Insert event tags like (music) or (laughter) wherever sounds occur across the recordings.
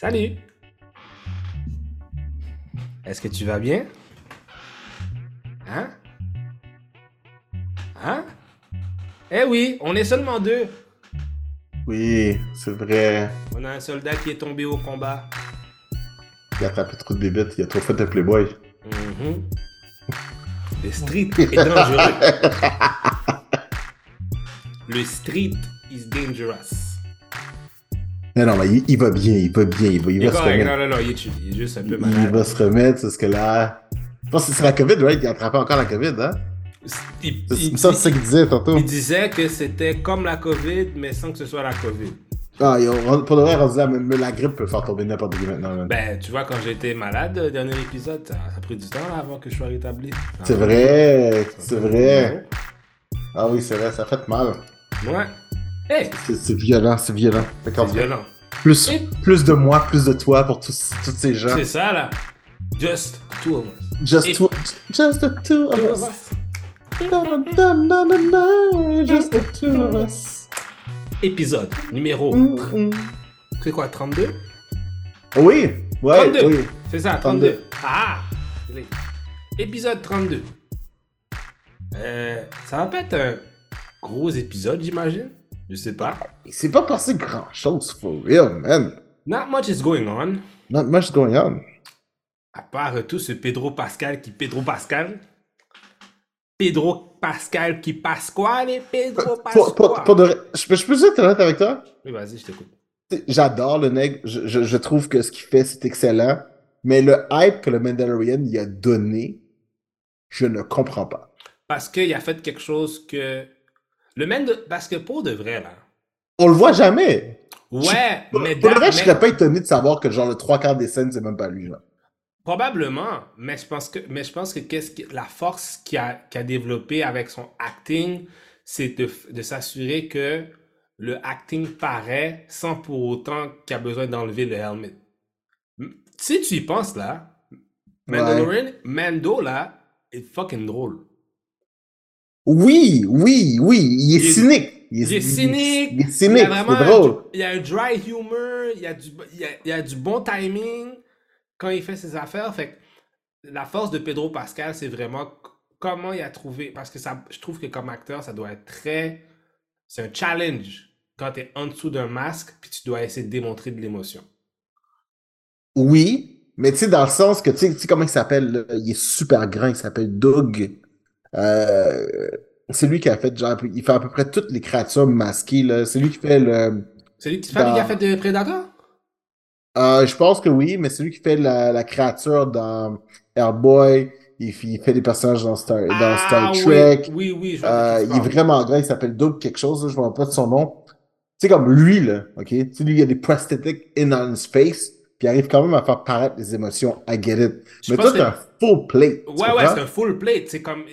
Salut. Est-ce que tu vas bien? Hein? Hein? Eh oui, on est seulement deux. Oui, c'est vrai. On a un soldat qui est tombé au combat. Il a attrapé trop de bébites, il a trop fait un playboy. Mhm. (laughs) Le street est dangereux. (laughs) Le street is dangerous. Non, non, mais il, il va bien, il va bien, il va, il Il va se remettre. non, non, non, il est chill. Il est juste un peu Il malade. va se remettre, c'est ce que là. Je pense que c'est la COVID, right? Il a attrapé encore la COVID, hein? Il, C'est il- ça, c'est ça qu'il disait tantôt. il disait que c'était comme la COVID, mais sans que ce soit la COVID. Ah, il- on- pour de vrai, on disait, même la grippe peut faire tomber n'importe qui maintenant. Ben, tu vois, quand j'étais malade, le dernier épisode, ça, ça a pris du temps là, avant que je sois rétabli. C'est vrai, c'est vrai. Ah oui, c'est vrai, ça fait mal. Ouais. Hey, C'est violent, c'est violent. C'est violent. plus, Et- plus de moi, plus de toi pour tous, tous ces gens. C'est ça, là. Just two of us. Just, Et- two, just the two of Two of us. Just the two of us. Épisode numéro. Mm, mm. C'est quoi, 32 Oui, ouais, 32. oui. C'est ça, 32. Ah désolé. Épisode 32. Euh, ça va pas être un gros épisode, j'imagine? Je sais pas. Il s'est pas passé grand chose, for real, man. Not much is going on. Not much going on. À part euh, tout ce Pedro Pascal qui Pedro Pascal. Pedro Pascal qui Pasquale, Pedro Pour, Pasquale. pour, pour de je peux, je peux être honnête avec toi? Oui, vas-y, je t'écoute. J'adore le nègre. Je, je, je trouve que ce qu'il fait, c'est excellent. Mais le hype que le Mandalorian y a donné, je ne comprends pas. Parce qu'il a fait quelque chose que. Le même de. Parce que pour de vrai, là. On le voit jamais. Ouais, mais, Pour le vrai, je serais pas étonné de savoir que genre le trois quarts des scènes, c'est même pas lui. Genre. Probablement, mais je pense que, mais je pense que, qu'est-ce que la force qu'il a, développée avec son acting, c'est de, de s'assurer que le acting paraît sans pour autant qu'il a besoin d'enlever le helmet. Si tu y penses là, Mandalorian, Mando là, est fucking drôle. Oui, oui, oui. Il est Il est- cynique. Il est cynique, Il est il cynique. y a C'est un- drôle. il y a un dry humor, il y a du, il y a, il y a du bon timing quand il fait ses affaires. Fait que la force de Pedro Pascal, c'est vraiment comment il a trouvé. Parce que ça, je trouve que comme acteur, ça doit être très. C'est un challenge quand tu es en dessous d'un masque puis tu dois essayer de démontrer de l'émotion. Oui, mais tu sais, dans le sens que, tu sais, comment il s'appelle, il est super grand, il s'appelle Doug. Euh, c'est lui qui a fait, genre, il fait à peu près toutes les créatures masquées, là. C'est lui qui fait le... C'est lui qui, c'est qui a fait de Predator? Euh, je pense que oui, mais c'est lui qui fait la, la créature dans Airboy, il, fait- il fait des personnages dans Star, dans Star Ah, oui, Trek. Oui, oui, je vois de Euh, il est vraiment grand, il s'appelle Doug quelque chose, là, je ne me rappelle pas de son nom. Tu sais, comme lui, là, ok? Tu sais, lui, il a des prosthetics in on his face, puis il arrive quand même à faire paraître les émotions, I get it. Je Mais toi, t'as un full plate. Ouais, ouais, c'est un full plate. C'est comme.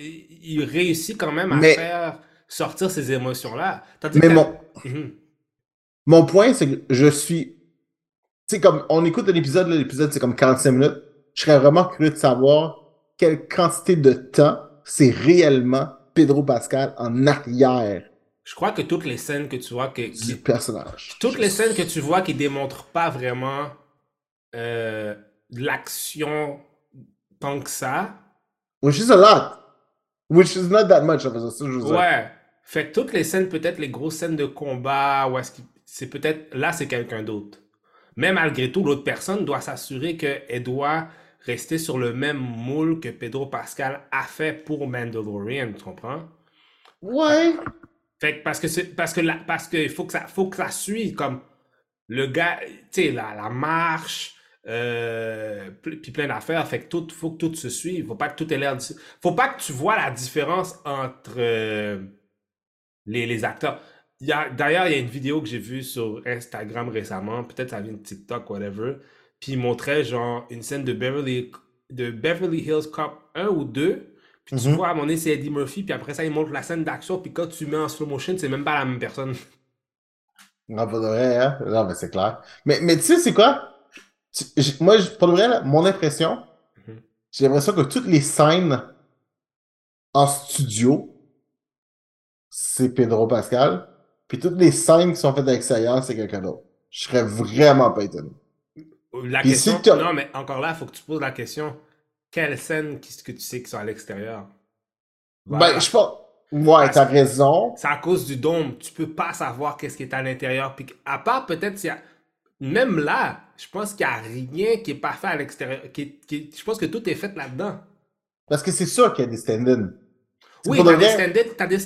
Il, réussit quand même à Mais- faire sortir ces émotions-là. Mais mon, Mhm. mon point, c'est que je suis. Tu sais, comme on écoute un épisode, là, l'épisode c'est comme 45 minutes. Je serais vraiment curieux de savoir quelle quantité de temps c'est réellement Pedro Pascal en arrière Je crois que toutes les scènes que tu vois que, du personnage. toutes les scènes que tu vois qui démontrent pas vraiment euh, l'action tant que ça. Which is a lot. Which is not that much, ça je dire. Ouais. Fait que toutes les scènes, peut-être les grosses scènes de combat, ou est-ce que c'est peut-être là c'est quelqu'un d'autre. Mais malgré tout, l'autre personne doit s'assurer qu'elle doit rester sur le même moule que Pedro Pascal a fait pour Mandalorian, tu comprends? Ouais. Fait que parce que c'est parce que la, parce que il faut que ça faut que ça suive comme le gars, tu sais la, la marche euh, puis plein d'affaires. Fait que tout faut que tout se suive. Faut pas que tout ait l'air. Faut pas que tu vois la différence entre euh, les, les acteurs. D'ailleurs, il y a une vidéo que j'ai vue sur Instagram récemment. Peut-être ça vient de TikTok, whatever. Puis il montrait genre une scène de Beverly de Beverly Hills Cop 1 ou 2. Puis tu Mhm. vois, à donné, c'est Eddie Murphy, puis après ça, il montre la scène d'action, puis quand tu mets en slow motion, c'est même pas la même personne. Non, pas de vrai, hein? Non, mais c'est clair. Mais, mais tu sais, c'est quoi? Moi, pour de vrai, là, mon impression, Mhm. j'ai l'impression que toutes les scènes en studio, c'est Pedro Pascal. Puis toutes les scènes qui sont faites à l'extérieur, c'est quelqu'un d'autre. Je serais vraiment pas étonné. La Puis question. si non, mais encore là, il faut que tu poses la question quelles scènes qu'est-ce que tu sais qui sont à l'extérieur? Voilà. Ben, je pense. Ouais, t'as raison. C'est à cause du dôme. Tu peux pas savoir qu'est-ce qui est à l'intérieur. Puis à part peut-être s'il y a. Même là, je pense qu'il n'y a rien qui est pas fait à l'extérieur. Qui, est- qui- Je pense que tout est fait là-dedans. Parce que c'est sûr qu'il y a des stand-in. C'est Oui, t'as des vrai. stand-in t'as des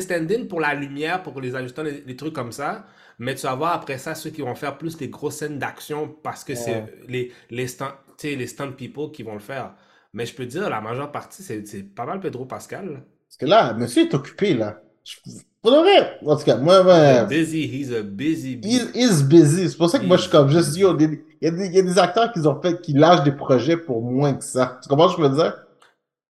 stand-in Sûr. pour, la lumière, pour les ajustants, les, les trucs comme ça. Mais tu vas voir après ça ceux qui vont faire plus les grosses scènes d'action parce que c'est les, les, stand, les stand people qui vont le faire. Mais je peux dire, la majeure partie, c'est c'est pas mal Pedro Pascal. là. Parce que là, monsieur est occupé, là. Je- Pour de vrai. En tout cas, moi, moi, Busy, he's a busy bee. He's, he's busy. C'est pour ça que moi, je suis comme juste, He's yo, il y, a des- y a des acteurs qui ont fait, qui lâchent des projets pour moins que ça. Tu comprends ce que je veux dire?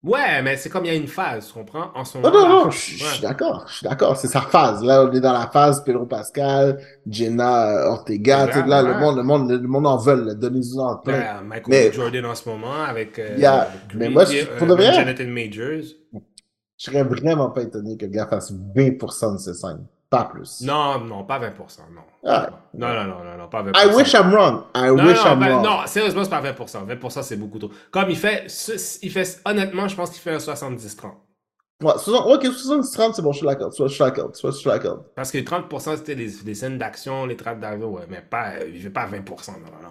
Ouais, mais c'est comme il y a une phase, tu comprends? En ce Non, non, non, je ouais. suis d'accord. Je suis d'accord. C'est sa phase. Là, on est dans la phase Pedro Pascal, Jenna euh, Ortega. Sais, là, le monde, le monde, le monde en veut. là. Donnez-nous en plein. Ouais, Michael Mais-. Jordan en ce moment avec. euh, Yeah, mais Creed, moi, je- euh, pour de vrai- Jonathan Majors. Je serais vraiment pas étonné que le gars fasse 20% de ses scènes. Pas plus. Non, non, pas 20%, non. Ah. Non, non, non, non, non, pas 20%. I wish I'm wrong. I non, wish non, I'm ben, wrong. non, sérieusement, c'est pas 20%. 20%, c'est beaucoup trop. Comme il fait, il fait, honnêtement, je pense qu'il fait un 70-30. Ouais, 60 ok, 70-30, c'est bon, je suis d'accord. Soit je suis d'accord. Soit je suis d'accord. Parce que 30%, c'était les, les scènes d'action, les trappes d'arrivée, ouais, mais pas, euh, il fait pas 20%. Non, non,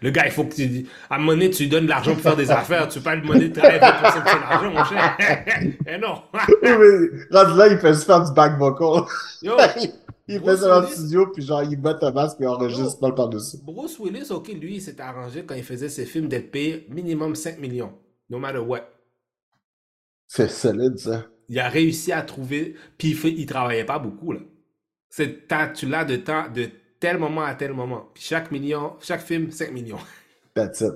Le gars, il faut que tu, à un moment donné, tu lui donnes de l'argent pour faire des affaires. Tu pas lui demander de travailler 20% de son argent, mon cher. (laughs) Eh non. Mais là, il fait juste faire du back vocal. Yo, (laughs) il fait ça dans le studio, puis genre, il met un masque et enregistre Oh. mal par-dessus. Bruce Willis, ok, lui, il s'était arrangé quand il faisait ses films d'être payé minimum 5 millions. No matter what. C'est solide, ça. Il a réussi à trouver. Puis il, il travaillait pas beaucoup, là. C'est, tu l'as de temps, de tel moment à tel moment. Puis chaque million, chaque film, 5 millions. (laughs) That's it.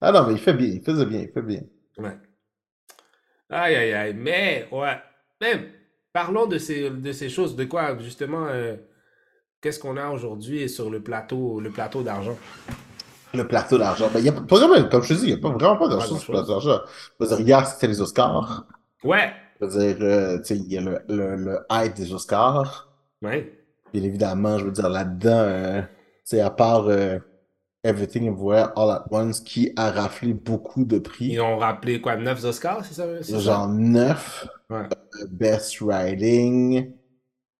Ah non, mais il fait bien, il faisait bien, il fait bien. Ouais. Aïe, aïe, aïe. Mais, ouais. Même, parlons de ces, de ces choses. De quoi, justement, euh, qu'est-ce qu'on a aujourd'hui sur le plateau, le plateau d'argent? Le plateau d'argent. Ben, il y a pas vraiment, comme je te dis, il n'y a pas vraiment pas d'argent sur le plateau d'argent. Hier, c'était les Oscars. Ouais. Je veux dire, euh, tu sais, il y a le, le, le hype des Oscars. Ouais. Bien évidemment, je veux dire, là-dedans, euh, tu sais, à part euh, Everything Everywhere All at Once, qui a raflé beaucoup de prix, Ils ont rappelé quoi, 9 Oscars, c'est ça? c'est genre 9, Ouais. Best Writing.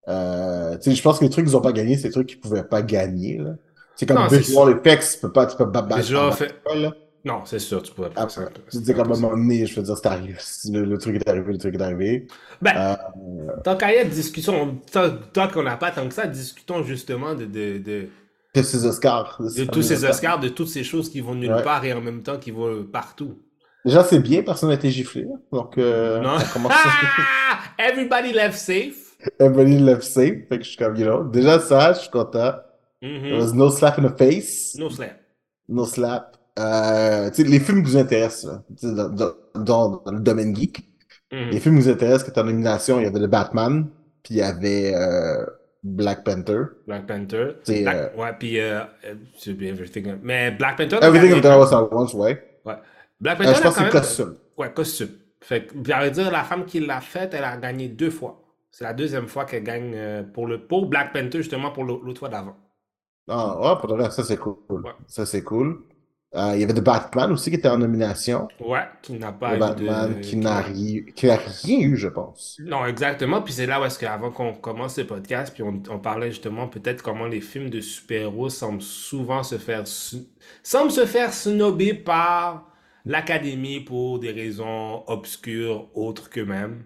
Euh, tu sais, je pense que les trucs qu'ils n'ont pas gagné, c'est des trucs qu'ils ne pouvaient pas gagner. là. C'est comme Visual Effects, tu peux pas, tu peux pas battre. Déjà en fait- bas, là. Non, c'est sûr, tu pourrais pas. Après, c'est- tu c'est dis comme à un impossible. moment donné, je veux dire, c'est arrivé. Le, le truc est arrivé, le truc est arrivé. Ben, Euh, tant qu'à y être, discutons. Tant, tant qu'on n'a pas tant que ça, discutons justement de, de, de, que ces Oscars. de tous ces Oscars, de toutes ces choses qui vont nulle Ouais. part et en même temps qui vont partout. Déjà, c'est bien, personne n'a été giflé. Donc, euh, Non? (laughs) Everybody left safe. Everybody left safe. Fait que je suis comme, you know. Déjà, ça, je suis content. Mhm. There was no slap in the face. No slap. No slap. Euh, les films qui vous intéressent, là, dans, dans- dans- dans le domaine geek, Mhm. les films qui vous intéressent, que tu en nomination, il y avait le Batman, puis il y avait euh, Black Panther. Black Panther. Black- euh, Ouais, puis euh, Everything. Mais Black Panther. Everything of There Was At Once, ouais. Ouais. Black Euh, Panther, je pense que c'est costume. Ouais, costume. Fait que, j'allais dire, la femme qui l'a faite, elle a gagné deux fois. C'est la deuxième fois qu'elle gagne pour, le, pour Black Panther, justement, pour l'au- l'autre fois d'avant. Ah, ouais, pour de vrai, ça c'est cool. Ouais. Ça c'est cool. Euh, il y avait The Batman aussi qui était en nomination. Ouais, qui n'a pas eu Batman de... qui n'a ri- qui n'a rien eu, je pense. Non, exactement. Puis c'est là où est-ce qu'avant qu'on commence le podcast, puis on, on parlait justement peut-être comment les films de super-héros semblent souvent se faire... semblent se faire snobber par l'Académie pour des raisons obscures autres qu'eux-mêmes.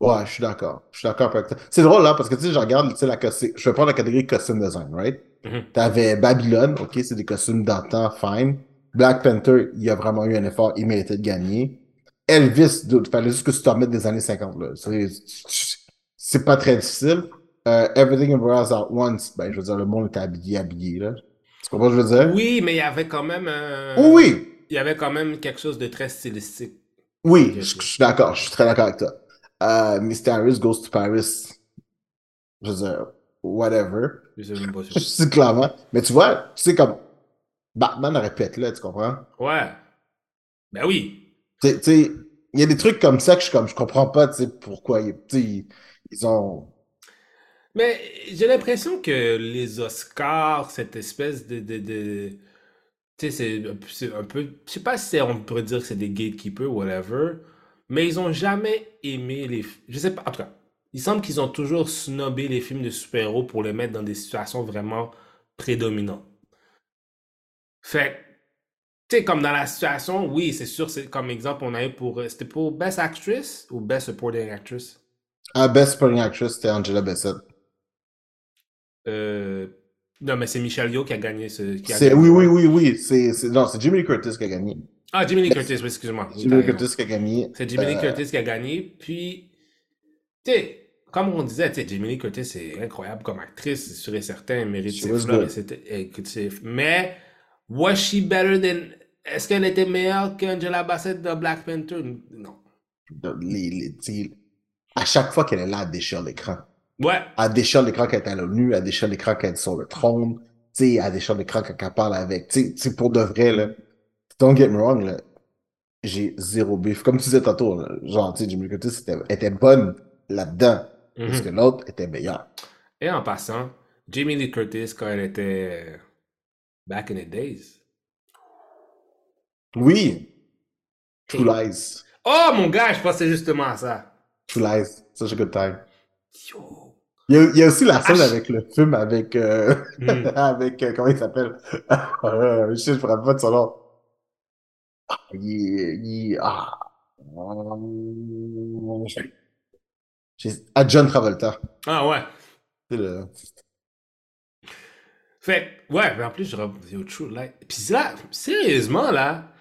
Ouais, je suis d'accord. Je suis d'accord avec toi. C'est drôle là, parce que tu sais, je regarde, tu sais, la je vais prendre la catégorie costume design, right? Mhm. T'avais Babylone, ok, c'est des costumes d'antan, fine. Black Panther, il a vraiment eu un effort, il méritait de gagner. Elvis, il fallait juste que tu t'en mettes des années 50, là. C'est- C'est pas très difficile. Euh, Everything Everywhere All at Once, ben, je veux dire, le monde était habillé, habillé, là. Tu comprends ce que je veux dire? Oui, mais il y avait quand même un... Oui, oui, Il y avait quand même quelque chose de très stylistique. oui, je suis d'accord, je suis très d'accord avec toi. Euh, Mysterious Goes to Paris, je veux dire, whatever. Je sais même pas (laughs) Je suis clairement. Mais tu vois, tu sais, comme Batman aurait pu être là, tu comprends? Ouais. Ben oui. Tu sais- il y a des trucs comme ça que je, comme, je comprends pas, tu sais, pourquoi. ils- ils, ont. Mais j'ai l'impression que les Oscars, cette espèce de, de, de- tu sais, c'est un peu, je sais pas si on pourrait dire que c'est des gatekeepers, whatever, mais ils ont jamais aimé les, je sais pas, en tout cas, il semble qu'ils ont toujours snobé les films de super-héros pour les mettre dans des situations vraiment prédominantes. Fait, tu sais, comme dans la situation, oui, c'est sûr, c'est comme exemple, on a eu pour, euh, c'était pour Best Actress ou Best Supporting Actress? Ah, Best Supporting Actress, c'était Angela Bassett. Euh, non, mais c'est Michelle Yeoh qui a gagné ce, qui a C'est, gagné, oui, oui, oui, oui. C'est, non, c'est Jimmy Lee Curtis qui a gagné. Ah, Jimmy Lee Curtis, oui, excuse-moi. Jimmy Lee. Curtis qui a gagné. C'est Jimmy Lee Euh, Curtis qui a gagné. Puis, tu sais, comme on disait, Lee Curtis est incroyable comme actrice, c'est sûr et certain, elle mérite ses was fleurs. c'est- Mais, was she better than. Est-ce qu'elle était meilleure qu'Angela Bassett de Black Panther? Non. les, les, à chaque fois qu'elle est là, elle déchire l'écran. Ouais. Elle déchire l'écran quand elle est à l'ONU, elle déchire l'écran quand elle est sur le trône, tu sais, elle déchire l'écran quand elle parle avec, tu sais, tu sais, pour de vrai, là, don't get me wrong, là, j'ai zéro bif. Comme tu disais tantôt, genre, tu sais, Jimmy Lee Curtis était, était bonne là-dedans, parce que Mhm. l'autre était meilleur. Et en passant, Jamie Lee Curtis, quand elle était back in the days. Oui, True. Lies, Oh mon gars, je pensais justement à ça. True Lies, such a good time. Yo. Il y a, il y a aussi la scène Ah, avec le film avec, euh, Hmm. (laughs) avec, euh, comment il s'appelle? (laughs) Euh, je sais, je rappelle pas de son nom. Ah, il, il, ah. À John Travolta. Ah ouais. C'est le- Fait, ouais, mais en plus, je re- yo, True Light. Puis là, sérieusement, là,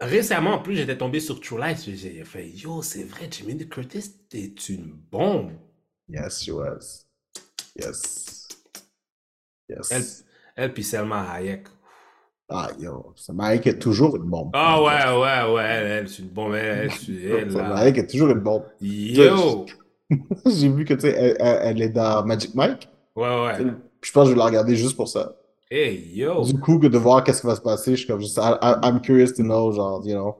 récemment, en plus, j'étais tombé sur True Light. J'ai fait, yo, c'est vrai, Jimmy Lee Curtis, t'es une bombe. Yes, she was. Yes. Elle, Yes. elle puis Selma Hayek. Ah, yo, Salma Hayek est toujours une bombe. Ah ouais, ouais, ouais, elle, elle, c'est une bombe. Elle, elle, elle, là. Hayek est toujours une bombe. Yo! (laughs) J'ai vu que, tu sais, elle, elle- elle est dans Magic Mike. Ouais, ouais. Je pense que je vais la regarder juste pour ça. Hey, yo! Du coup, que de voir qu'est-ce qui va se passer, je suis comme juste, I- I- I'm curious to know, genre, you know.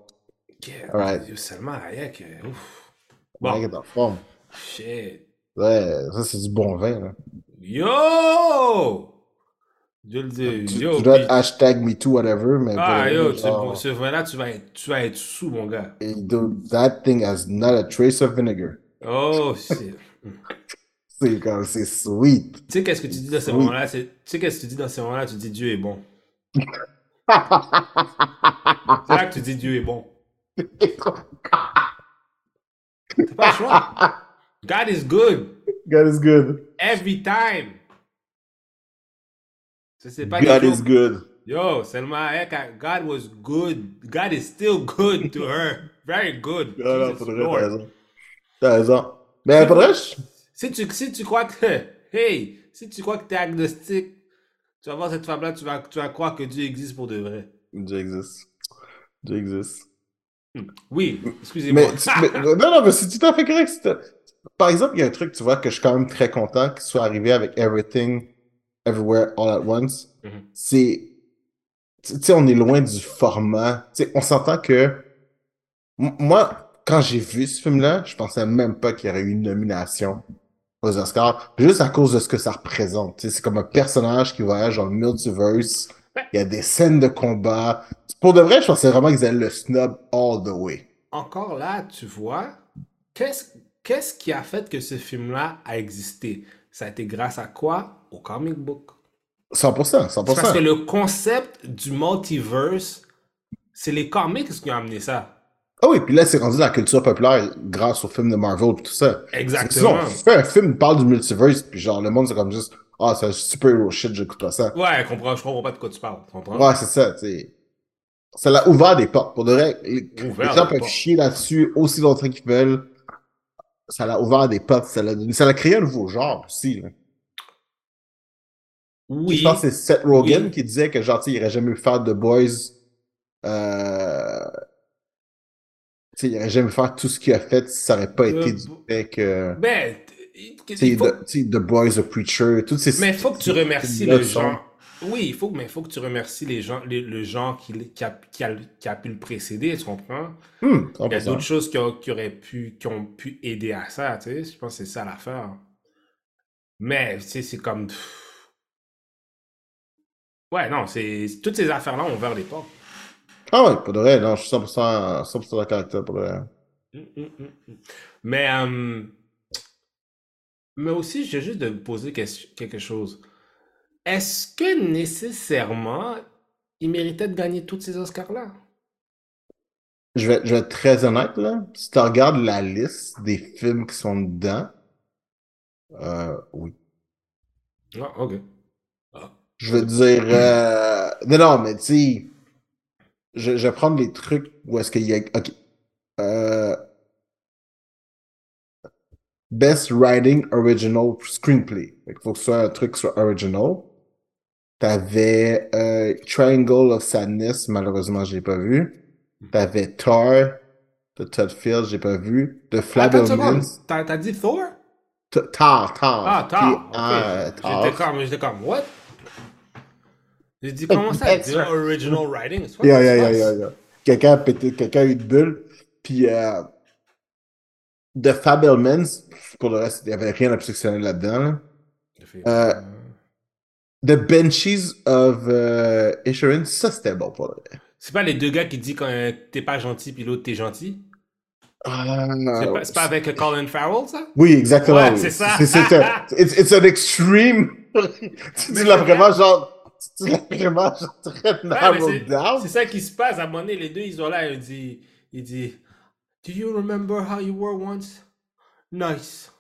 Yeah, Alright. yo, Selma Hayek, euh, ouf. Salma Hayek Bon, est en forme. shit. Ouais, ça, c'est du bon vin, là. Yo! Je le dis, Tu, yo, tu dois puis- être hashtag MeToo, whatever, mais Ah, yo, ce, genre, ce vin-là, tu vas être, tu vas être sous, mon gars. dude, that thing has not a trace of vinegar. Oh, (laughs) shit. C'est comme, c'est sweet. Tu sais, qu'est-ce que tu dis dans ces moments-là? c'est- Tu sais, qu'est-ce que tu dis dans ces moments-là? Tu dis Dieu est bon. (laughs) C'est là que tu dis Dieu est bon. T'as pas le choix. God is good. God is good. Every time. Ça, C'est pas God is good. Yo, Selma Hayek, God was good. God is still good to her. Very good. Non, Jesus Lord. T'as raison. Mais vrai, je- Si tu, si tu crois que, (laughs) hey, si tu crois que t'es agnostique, tu vas voir cette femme-là, tu vas, tu vas croire que Dieu existe pour de vrai. Dieu existe. Dieu existe. Oui, excusez-moi. (laughs) Non, non, mais c'est tout à fait correct. Par exemple, il y a un truc, tu vois, que je suis quand même très content qu'il soit arrivé avec Everything, Everywhere, All at Once. Mhm. C'est. Tu sais, on est loin du format. Tu sais, on s'entend que. Moi, quand j'ai vu ce film-là, je pensais même pas qu'il y aurait eu une nomination aux Oscars, juste à cause de ce que ça représente. C'est comme un personnage qui voyage dans le multiverse. Il y a des scènes de combat. Pour de vrai, je pensais vraiment qu'ils allaient le snub all the way. Encore là, tu vois, qu'est-ce qu'est-ce qui a fait que ce film-là a existé? Ça a été grâce à quoi? Au comic book. 100%, 100%. C'est parce que le concept du multiverse, c'est les comics qui ont amené ça. Ah oui, puis là, c'est rendu dans la culture populaire grâce au film de Marvel et tout ça. Exactement. on fait un film qui parle du multiverse, puis genre, le monde, c'est comme juste, ah, c'est un super-hero shit, j'écoute pas ça. Ouais, je comprends, je comprends pas de quoi tu parles. Comprends? Ouais, c'est ça, tu sais. Ça l'a ouvert des portes. Pour de vrai, les, les gens peuvent chier là-dessus aussi longtemps qu'ils veulent. Ça l'a ouvert des portes. Ça l'a ça l'a créé un nouveau genre aussi. Là. Oui. Je pense que c'est Seth Rogen Oui. qui disait que, genre, il aurait jamais faire The Boys. Euh... Tu sais, il aurait jamais faire tout ce qu'il a fait si ça aurait pas été du Bo- fait que. Ben, t- Tu sais, il faut, The, Boys, The Preacher, toutes ces. mais il faut que tu remercies le genre. Oui, il faut, mais il faut que tu remercies les gens, les- le genre qui, qui, a, qui, a, qui a pu le précéder, tu comprends? Hmm, Il y a 100%. d'autres choses qui, ont- qui auraient pu, qui ont pu aider à ça, tu sais. Je pense que c'est ça l'affaire. Mais, tu sais, c'est comme. Ouais, non, c'est. Toutes ces affaires-là ont ouvert les portes. Ah ouais, pour de vrai, non, je suis 100%, 100% d'accord avec toi, pour de vrai. Hum, hum, hum. Mais, euh, mais aussi, j'ai juste de poser quelque chose. Est-ce que nécessairement il méritait de gagner tous ces Oscars-là? Je vais, je vais être très honnête, là. Si tu regardes la liste des films qui sont dedans, euh, oui. Ah, ok. Ah. Je veux dire, euh, non, non, mais tu sais, je, je vais prendre les trucs où est-ce qu'il y a, ok. Euh, Best Writing Original Screenplay. Qu'il faut que ce soit un truc sur original. T'avais euh, Triangle of Sadness, malheureusement, je l'ai pas vu. T'avais Tar de Todd Field, j'ai pas vu. Seconde. Fabelmans. T'as dit Thor? T- Tar, Tar. Ah, Tar. T-A- ok. Tar. J'étais comme, j'étais comme, what? J'ai dit, comment ça? Original writing? Yeah, yeah, yeah, yeah. Quelqu'un a pété, quelqu'un a eu une bulle. Puis, euh, The Fabelmans, pour le reste, il n'y avait rien d'obsessionnel là-dedans. là. Euh, euh, The Benchies of euh, Assurance, ça c'était bon pour le. C'est pas les deux gars qui disent quand euh, t'es pas gentil puis l'autre t'es gentil? Ah, C'est pas, c'est pas avec Colin Farrell, ça? Oui, exactement. Ouais, oui. c'est ça. C'est, it's, it's an extreme. (laughs) tu l'as vraiment vrai? genre, tu vraiment narrowed down. C'est ça qui se passe. À un moment donné, les deux, ils sont là. Il dit, il dit Do you remember how you were once? Nice.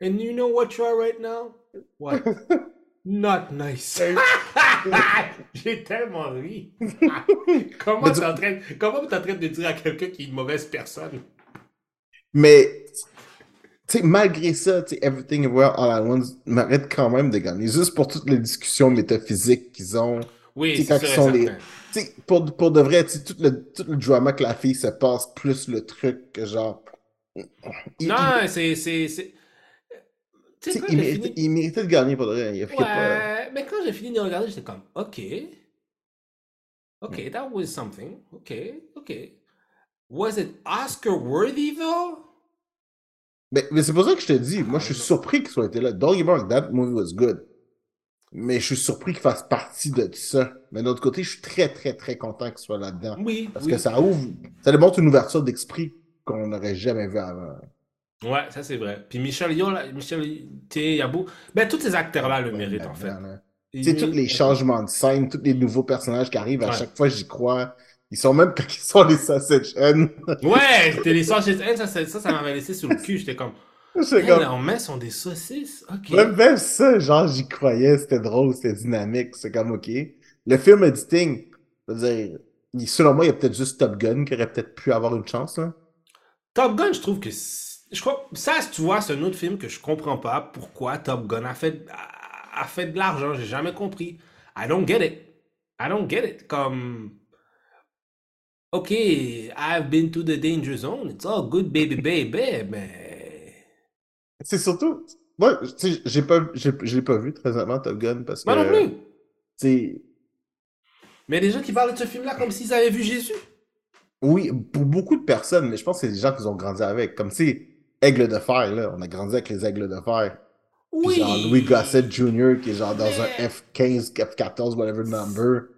And you know what you are right now? What? (laughs) Not nice. (laughs) J'ai tellement ri. (laughs) comment tu- t'es en train, de dire à quelqu'un qui est une mauvaise personne? Mais, sais, malgré ça, tu sais, Everything Everywhere All at Once mérite quand même de gagner. Juste pour toutes les discussions métaphysiques qu'ils ont. Oui, C'est quand ils sont les- pour, pour de vrai, tout le, tout le drama que la fille se passe, plus le truc que genre. il- Non, c'est. c'est, c'est... Tu il, méritait, fini. il méritait de gagner pour de vrai. Il pas. Ouais, mais quand j'ai fini de regarder, j'étais comme, ok. Ok, that was something. Ok, ok. Was it Oscar worthy though? Mais, mais c'est pour ça que je te dis, moi je suis surpris qu'il soit été là. Don't wrong, that movie was good. Mais je suis surpris qu'il fasse partie de ça. Mais d'un autre côté, je suis très, très, très content qu'il soit là-dedans. Oui, Parce oui. que ça ouvre, ça démontre une ouverture d'esprit qu'on n'aurait jamais vu avant. Ouais, ça c'est vrai. Puis Michel Yo, là, Michel T. Yabou, ben tous ces acteurs-là le Ouais, méritent en fait. Tu sais, tous les changements de scène, tous les nouveaux personnages qui arrivent, à Ouais. chaque fois, j'y crois. Ils sont même quand ils sont les sausage N. Ouais, c'était les saucisses. Hey, Ça, ça, ça, m'avait laissé sur le cul. J'étais comme, (laughs) hey, comme, leurs mains sont des saucisses? Même, même ça, genre, j'y croyais, c'était drôle, c'était dynamique, c'est comme, ok. Le film editing, je veux dire, il- selon moi, il y a peut-être juste Top Gun qui aurait peut-être pu avoir une chance, là. Top Gun, je trouve que. Je crois, ça, tu vois, c'est un autre film que je comprends pas pourquoi Top Gun a fait, a fait de l'argent. J'ai jamais compris. I don't get it. I don't get it. Comme. Ok, I've been to the danger zone. It's all good, baby, baby. Mais. C'est surtout, moi, tu sais, j'ai pas, j'ai, je l'ai pas vu, très honnêtement, Top Gun, parce que, Moi non plus. sais, Mais des gens qui parlent de ce film-là comme s'ils avaient vu Jésus. oui, pour beaucoup de personnes, mais je pense que c'est des gens qui ont grandi avec, comme, sais, Aigle de fer, là, on a grandi avec les Aigles de fer. Puis Oui. genre Louis Gossett Jr. qui est genre dans un Mais- F15, F14, whatever number,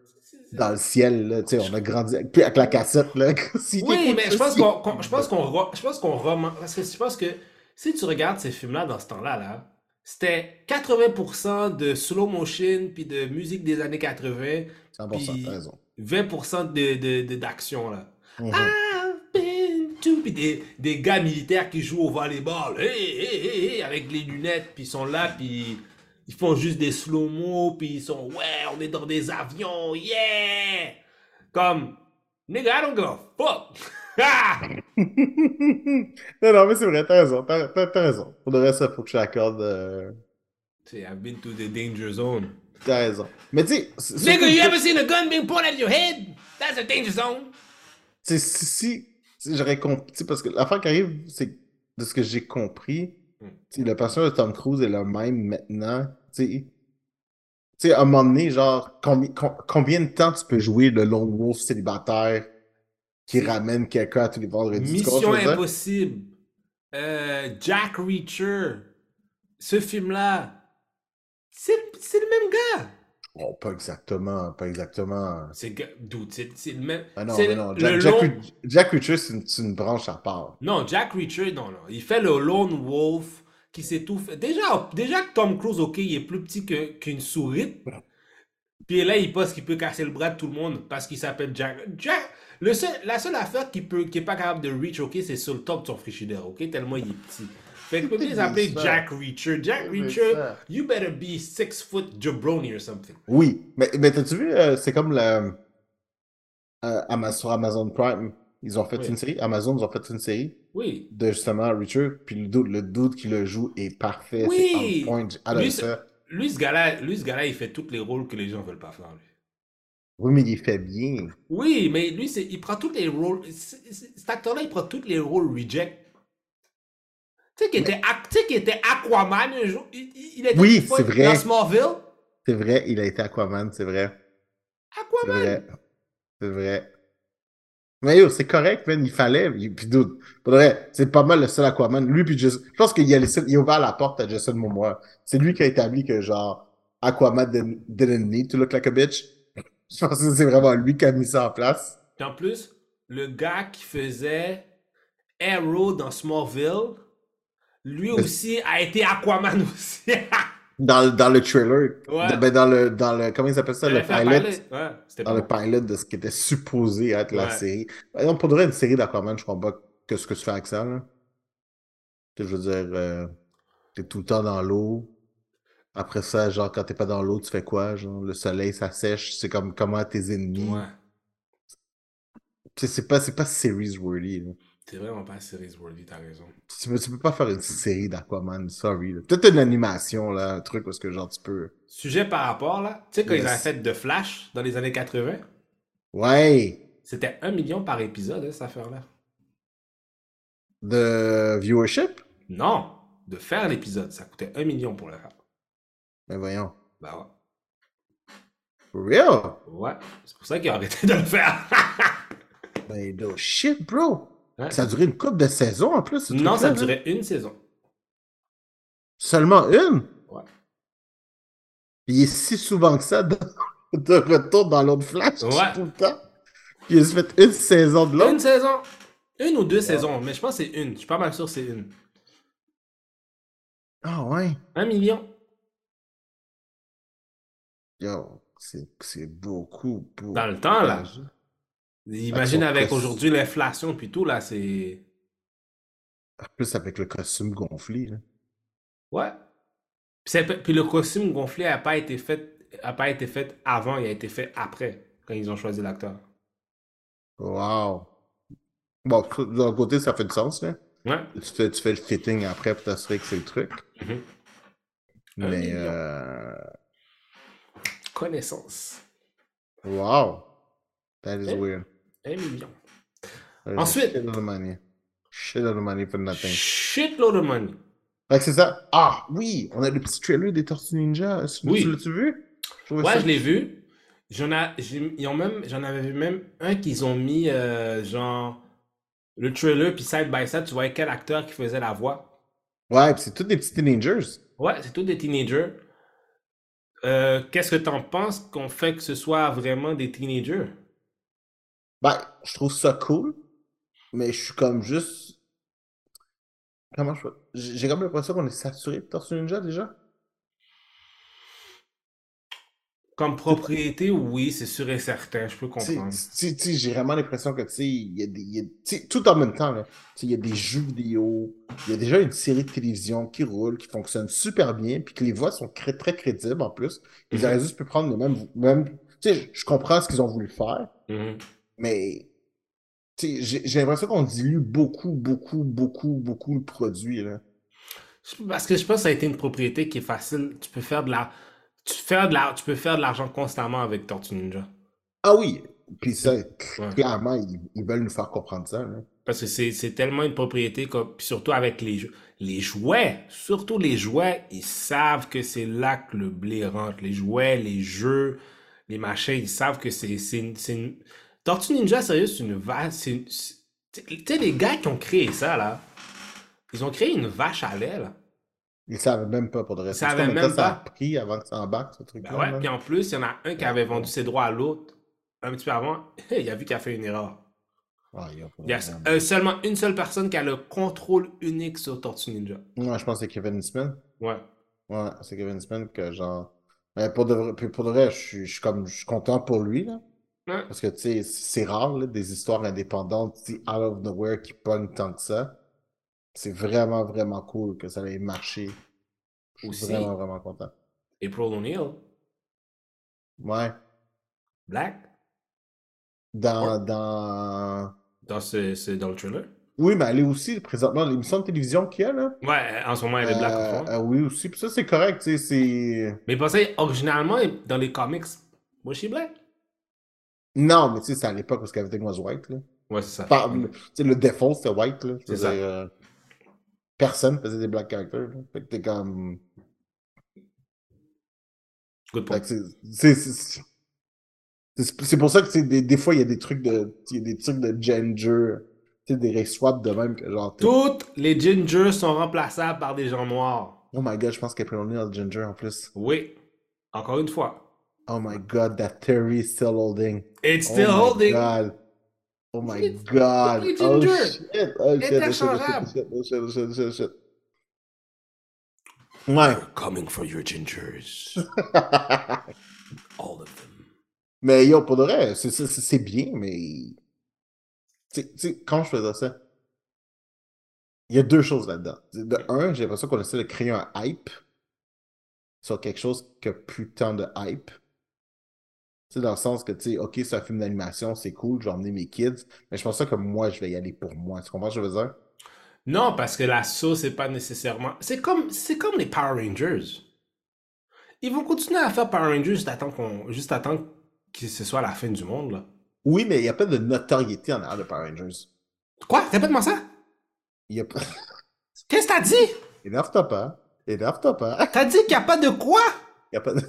dans le ciel, là, tu sais, on a grandi avec, la cassette, là. (laughs) Oui, mais je pense qu'on, je pense qu'on, re- je pense qu'on reman- parce que je pense que si tu regardes ces films-là dans ce temps-là, là, c'était 80% de slow motion puis de musique des années 80, 100%, puis t'as raison. 20% de, de, de- d'action là. I've been to- puis des, des gars militaires qui jouent au volleyball, hey, hey, hey, hey, avec les lunettes, puis ils sont là, puis ils font juste des slow-mo, puis ils sont ouais, on est dans des avions, yeah! Comme, nigga, I don't give a fuck! (laughs) Non, non, mais c'est vrai, t'as raison, t'as, raison. Pour le reste, ça, faut que je l'accorde. euh, Say, I've been to the danger zone. T'as raison. Mais tu sais, c'est- Nigga, you que- ever seen a gun being pointed at your head? That's a danger zone. tu sais, si, si, si j'aurais compris, tu sais, parce que l'affaire qui arrive, c'est de ce que j'ai compris, Sais, le personnage de Tom Cruise est le même maintenant, à un moment donné, genre, combi- com- combien de temps tu peux jouer le lone wolf célibataire qui ramène quelqu'un à tous les vendredis? Mission? Impossible. Euh, Jack Reacher. Ce film-là. C'est le même gars. Oh, pas exactement, pas exactement. C'est dude, c'est le même. Ah non, mais non. Jack, Jack, long- Reach- Jack Reacher, c'est une, branche à part. Non, Jack Reacher, non, non. Il fait le lone wolf qui s'étouffe. Déjà, déjà que Tom Cruise, ok, il est plus petit qu'une souris. Puis là, il pense qu'il peut casser le bras de tout le monde parce qu'il s'appelle Jack. Jack. Le seul, la seule affaire qui peut, qui est pas capable de reach, ok, c'est sur le top de son frigidaire, ok, tellement il est petit. Fait que s'appeler ça. Jack Reacher. Jack Reacher, you better be six foot jabroni or something. Oui, mais, mais t'as-tu vu, euh, c'est comme le, euh, Ama- sur Amazon Prime, ils ont fait Oui. une série, Amazon, ils ont fait une série Oui. de justement Reacher, puis le dude, le dude qui le joue est parfait, Oui. c'est on point, Lui, ça. Lui, ce gars-là, lui, ce gars-là, il fait tous les rôles que les gens veulent pas faire, lui. Oui, mais il fait bien. Oui, mais lui, c'est, il prend tous les rôles. c'est- c'est- Cet acteur-là, il prend tous les rôles reject. Tu sais, qu'il était, qu'il était Aquaman un jour? Il, était Oui, c'est vrai. Dans Smallville? C'est vrai, il a été Aquaman, c'est vrai. Aquaman? vrai. C'est vrai. Mais yo, c'est correct, man, il fallait. il- Puis dude, pour vrai, c'est pas mal le seul Aquaman. Lui, puis Jason. Je pense qu'il a, laissé- il a ouvert la porte à Jason Momoa. C'est lui qui a établi que, genre, Aquaman didn't, didn't need to look like a bitch. (laughs) Je pense que c'est vraiment lui qui a mis ça en place. En plus, le gars qui faisait Arrow dans Smallville, lui aussi a été Aquaman aussi. (laughs) Dans, le- dans le trailer. Ouais. ben, dans le, dans le, comment il s'appelle ça, le pilot. Ouais, c'était Dans bon. le pilot de ce qui était supposé être la série. Par exemple, pour de vrai, une série d'Aquaman, je crois pas que ce que tu fais avec ça, là. Je veux dire, euh, t'es tout le temps dans l'eau. Après ça, genre, quand t'es pas dans l'eau, tu fais quoi? Genre, le soleil, ça sèche. C'est comme comment tes ennemis. Ouais. C'est pas, pas series worthy, là. C'est vraiment pas series worthy, t'as raison. Tu peux, tu peux pas faire une série d'Aquaman, sorry. Peut-être une animation, là, un truc parce que, genre, tu peux. Sujet par rapport, là. Tu sais, quand ils avaient fait The Flash dans les années 80, Ouais! c'était un million par épisode, hein, cette affaire-là. De viewership? Non, de faire l'épisode, ça coûtait un million pour le faire. Mais voyons. Bah ouais. For real? Ouais, c'est pour ça qu'ils ont arrêté de le faire. (laughs) Ben, no shit, bro! Ouais. Ça a duré une couple de saisons en plus. non, ça là. durait une saison. Seulement une? Ouais. Puis il est si souvent que ça de, de retour dans l'autre flash Ouais. tout le temps. Puis il a juste fait une saison de Une l'autre. saison. Une ou deux saisons, mais je pense que c'est une. Je suis pas mal sûr que c'est une. Ah ouais. Un million. Yo, c'est c'est beaucoup, beaucoup. Dans le temps, là. Imagine avec aujourd'hui l'inflation puis tout, là, c'est. En plus avec le costume gonflé. Là. Ouais. Puis, le costume gonflé n'a pas été fait a pas été fait avant, il a été fait après, quand ils ont choisi l'acteur. Wow. Bon, d'un côté, ça fait du sens, là. Ouais. Tu fais, tu fais le fitting après pour t'assurer que c'est le truc. Mhm. Un Mais, million. euh... Connaissance. wow. That is Eh? weird. Un million. That is Ensuite- Shit of money. Shit of money for nothing. Shitload of money. Fait c'est ça. Ah, oui, on a le petit trailer des Tortues Ninja. Tu Oui. l'as-tu vu? trouvais Ouais, ça- je l'ai vu. J'en a, j'ai- ils ont même, j'en avais vu même un qu'ils ont mis, euh, genre, le trailer, puis side by side, tu voyais quel acteur qui faisait la voix. Ouais, c'est tous des petits teenagers. Ouais, c'est tous des teenagers. Euh, qu'est-ce que t'en penses qu'on fait que ce soit vraiment des teenagers? Ben, je trouve ça cool, mais je suis comme juste. Comment je. J'ai j'ai comme l'impression qu'on est saturé de Tortues Ninja déjà. Comme propriété, oui, c'est sûr et certain, je peux comprendre. j'ai vraiment l'impression que, tu sais, il y a des. y a- tout en même temps, il y a des jeux vidéo, il y a déjà une série de télévision qui roule, qui fonctionne super bien, puis que les voix sont cré- très crédibles en plus. Ils Mhm. auraient juste pu prendre le même. même tu sais, je- je comprends ce qu'ils ont voulu faire. Mhm. Mais j'ai l'impression qu'on dilue beaucoup, beaucoup, beaucoup, beaucoup le produit. Là. Parce que je pense que ça a été une propriété qui est facile. Tu peux faire de la, tu faire de la, tu peux faire de l'argent constamment avec Tortue Ninja. Ah oui, puis ça, clairement, ils, ils veulent nous faire comprendre ça. Là. Parce que c'est c'est tellement une propriété, comme, puis surtout avec les, jou- les jouets, surtout les jouets, ils savent que c'est là que le blé rentre. Les jouets, les jeux, les machins, ils savent que c'est c'est une, c'est une- Tortue Ninja, sérieux, c'est une vache. Tu sais, les gars qui ont créé ça, là, ils ont créé une vache à lait, là. Ils savaient même pas pour de rester. Ils savaient même temps ça a pas. pris avant que ça embarque, ce truc-là? Ben ouais, puis en plus, il y en a un qui avait vendu ses droits à l'autre un petit peu avant. (laughs) Il a vu qu'il a fait une erreur. Ah, Il y a euh, seulement une seule personne qui a le contrôle unique sur Tortue Ninja. Ouais, je pense que c'est Kevin Smith. Ouais. Ouais, c'est Kevin Smith que genre. Mais pour de vrai, puis pour de vrai, je suis, je suis comme, je suis content pour lui, là. Ouais. Parce que, tu sais, c'est rare, là, des histoires indépendantes, out of nowhere qui pognent tant que ça. C'est vraiment, vraiment cool que ça ait marché. Je suis vraiment, vraiment content. April O'Neil, Ouais. Black, Dans, dans... dans, ce, ce- dans le trailer. Oui, mais elle est aussi, présentement, l'émission de télévision qu'il y a, là. Ouais, en ce moment, elle est Black Euh, euh, oui, aussi. Puis ça, c'est correct, tu sais, c'est... Mais pensez, originalement, dans les comics, was she black? Non, mais tu sais, c'est à l'époque où everything was white, là. Ouais, c'est ça. Par- le- tu sais, le default, c'était white, là. C'est ça. euh, personne faisait des black characters, là. Fait que t'es comme... Good Fait point. que c'est- pour ça que, des, des fois, il y a des trucs de... Y a des trucs de ginger, tu sais, des race swaps de même, que genre... t'es- Toutes les gingers sont remplaçables par des gens noirs. Oh my god, je pense qu'elle est O'Neil ginger, en plus. Oui. Encore une fois. Oh my god, that Terry is still holding. It's Oh still my holding. God. Oh my It's- god. Oh shit. Oh shit. Oh shit. Oh shit. Oh shit. Oh shit. Oh shit. Oh shit. Ouais. We're coming for your gingers. (laughs) All of them. mais yo, pour de vrai, c'est- bien, mais. Tu sais, quand je faisais ça, il y a deux choses là-dedans. De un, j'ai l'impression qu'on essaie de créer un hype sur quelque chose qui a plus tant de hype. Sais, dans le sens que, tu sais, ok, c'est un film d'animation, c'est cool, je vais emmener mes kids, mais je pense pas que moi, je vais y aller pour moi. Tu comprends ce que je veux dire? Non, parce que la sauce c'est pas nécessairement. C'est comme, c'est comme les Power Rangers. Ils vont continuer à faire Power Rangers juste attendre qu'on, juste attendre que ce soit la fin du monde là. Oui, mais il n'y a pas de notoriété en arrière de Power Rangers. Quoi? Répète-moi ça. Il y a pas. Qu'est-ce que t'as dit? Énerve-toi pas. Énerve-toi pas. T'as dit qu'il y a pas de quoi? Il n'y a pas de.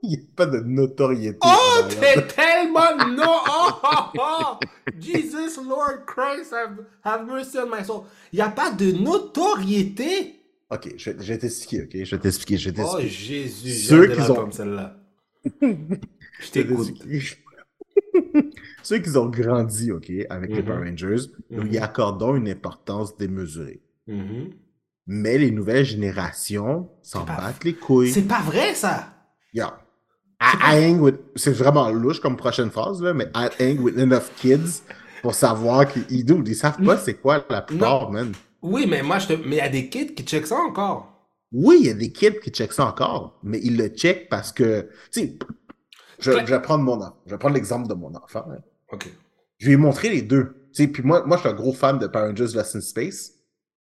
(laughs) Il y a pas de notoriété. Oh, t'es tellement (laughs) non. Oh, oh, oh. Jesus Lord Christ, have, have mercy on my soul. Il n'y a pas de notoriété? Ok, je vais, t'expliquer, ok? Je vais t'expliquer, je vais Oh t'expliquer. Jésus, Ceux qui ont- l'entendre, celle-là. (laughs) Je t'écoute. Ceux qui ont grandi, ok, avec les Mhm. Power Rangers, nous Mhm. y accordons une importance démesurée. Mhm. Mais les nouvelles générations s'en pas- battent les couilles. C'est pas vrai ça? Yeah. I, I hang with. C'est vraiment louche comme prochaine phrase, là, mais I hang with enough kids pour savoir qu'ils ils, dude, ils savent pas c'est quoi la plupart, man. Oui, mais moi, je te... mais il y a des kids qui checkent ça encore. Oui, il y a des kids qui checkent ça encore, mais ils le checkent parce que. Tu sais, je, vais prendre mon enfant. Je vais prendre l'exemple de mon enfant. hein. Ok. Je vais lui montrer les deux. Tu sais, puis moi, moi, je suis un gros fan de Power Rangers Lost in Space.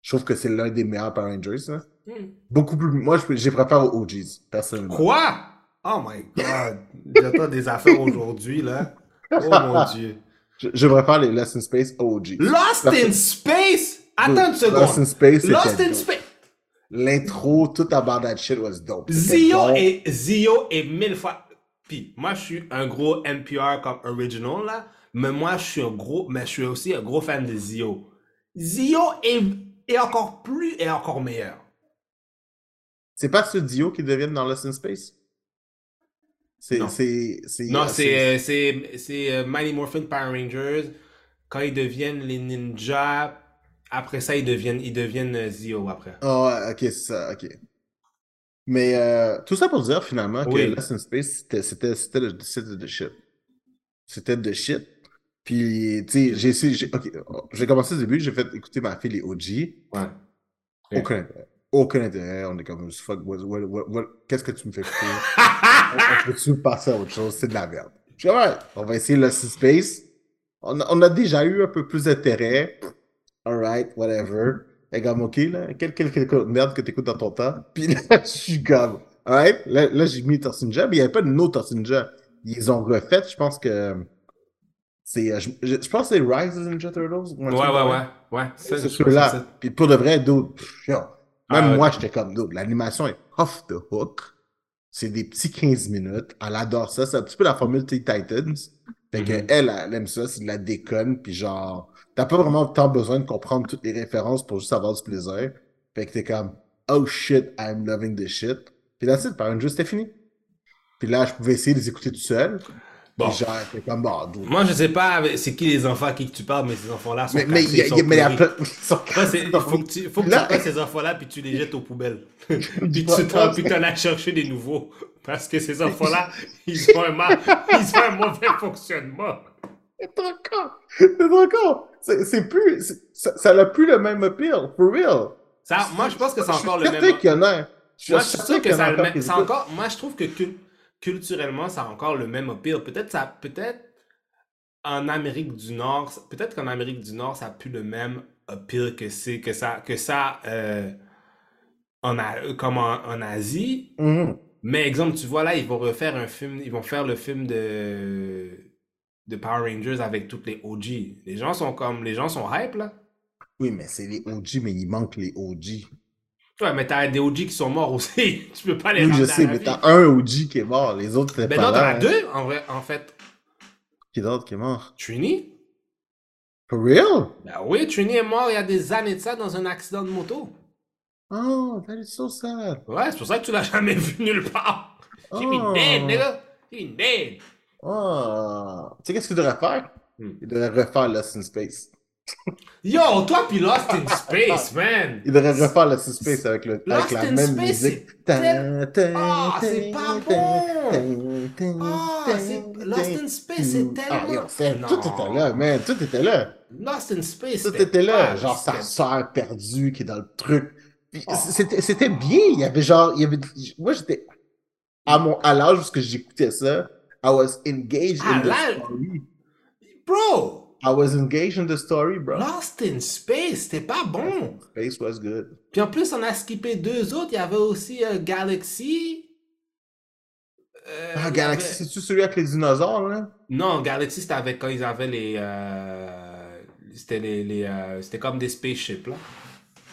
Je trouve que c'est l'un des meilleurs Power Rangers. Hmm. Beaucoup plus. Moi, j'ai préféré aux OGs, personnellement. Quoi? Oh my god. J'attends des affaires aujourd'hui, là. Oh mon dieu. Je, je préfère les Lost in Space OGs. Lost in Space? Attends une Lost in seconde. Space, Lost in. Space. L'intro, tout about that shit was dope. Zio bon. est, Zio est mille fois. Puis, moi, je suis un gros NPR comme original, là. Mais moi, je suis un gros. Mais je suis aussi un gros fan de Zio. Zio est, est encore plus et encore meilleur. C'est pas ce Dio qui deviennent dans Lost in Space? C'est. Non. c'est, c'est Non, euh, c'est euh, c'est euh, Mighty Morphin Power Rangers. Quand ils deviennent les ninjas, après ça, ils deviennent, ils deviennent Zio après. Ah, ouais, ok, c'est ça, ok. Mais euh, tout ça pour dire finalement que. Lost in Space, c'était, c'était, c'était, le- c'était de shit. C'était de shit. Puis, tu sais, j'ai essayé. j'ai- j'ai commencé au début, j'ai fait écouter ma fille les OG. Ouais. Aucun intérêt. Aucun intérêt. On est comme, fuck, qu'est-ce que tu me fais on peut-tu passer à autre chose? C'est de la merde. Je ouais, on va essayer in Space. On a, on a déjà eu un peu plus d'intérêt. Alright, whatever. Et comme, ok, là, quelle, quelle merde que t'écoutes dans ton temps? (laughs) Puis là, je suis comme, alright, là, là j'ai mis Tortue Ninja, mais il n'y avait pas de no Tortue Ninja. Ils ont refait, je pense que. C'est, euh, je, je- je pense que c'est Rise of the Ninja Turtles. Ouais, ouais, ouais. Ouais, C'est ça, Puis pour de vrai, yo, même Ah moi, j'étais comme, l'animation est off the hook. C'est des petits 15 minutes. Elle adore ça. C'est un petit peu la formule Teen Titans. Fait que Mhm. elle, elle aime ça. C'est de la déconne. Puis genre, t'as pas vraiment tant besoin de comprendre toutes les références pour juste avoir du plaisir. Fait que t'es comme, oh shit, I'm loving this shit. Puis là, c'est par un jeu, c'était fini. Puis là, je pouvais essayer de les écouter tout seul. Bon. C'était comme, bon, Moi, je sais pas c'est qui les enfants à qui tu parles, mais ces enfants-là sont Mais, mais, il y a- y sont mais il y a sont Toi, faut que tu, faut que tu prennes ces enfants-là puis tu les jettes aux poubelles. (laughs) puis tu t'en, puis t'en as cherché des nouveaux. Parce que ces (laughs) enfants-là, ils ont un, mal, ils ont un mauvais fonctionnement. C'est encore. C'est encore. C'est c'est plus. Ça n'a plus le même appeal. For real. Ça, moi, je pense que c'est encore le même. Je suis certain qu'il y en a encore ça moi, je trouve que culturellement, ça a encore le même appeal. Peut-être ça, peut-être en Amérique du Nord, peut-être qu'en Amérique du Nord, ça a plus le même appeal que c'est que ça, que ça, euh, en A- comme en, en Asie. Mhm. Mais exemple, tu vois là, ils vont refaire un film, ils vont faire le film de de Power Rangers avec toutes les OG. Les gens sont comme, les gens sont hype là. Oui, mais c'est les OG, mais il manque les OG. Ouais, mais t'as des OG qui sont morts aussi. (laughs) tu peux pas les Oui, je sais, mais t'as un OG qui est mort. Les autres, t'es Ben pas non, t'en as hein. deux en vrai, en fait. Qui d'autre qui est mort? Trini? For real? Ben oui, Trini est mort il y a des années de ça dans un accident de moto. Oh, that is so sad. Ouais, c'est pour ça que tu l'as jamais vu nulle part. He Oh. dead, nigga. Dead. Oh. Tu sais qu'est-ce qu'il devrait faire? Hmm. Il devrait refaire Lost in Space. Yo, toi pis Lost in Space, man. Il devrait refaire Lost in Space avec, le, Lost avec la in même Space, musique. Ah, c'est pas bon. Ah, c'est... Lost in Space, c'est Ah, yo, tellement... Non. tout était là, man. Tout était là. Lost in Space, Tout c'était était là. Genre sa soeur perdue qui est dans le truc. Puis Oh. C'était c'était bien. Il y avait genre. Il y avait... Moi, j'étais. À, mon... à l'âge où j'écoutais ça, I was engaged À in the story. Bro, I was engaged in the story, bro. Lost in Space, c'était pas bon. Space was good. Puis en plus, on a skippé deux autres. Il y avait aussi euh, Galaxy. Euh, Ah, Galaxy, avait- c'est-tu celui avec les dinosaures, là? Non, Galaxy, c'était avec quand ils avaient les. euh, C'était les. les, C'était comme des spaceships, là.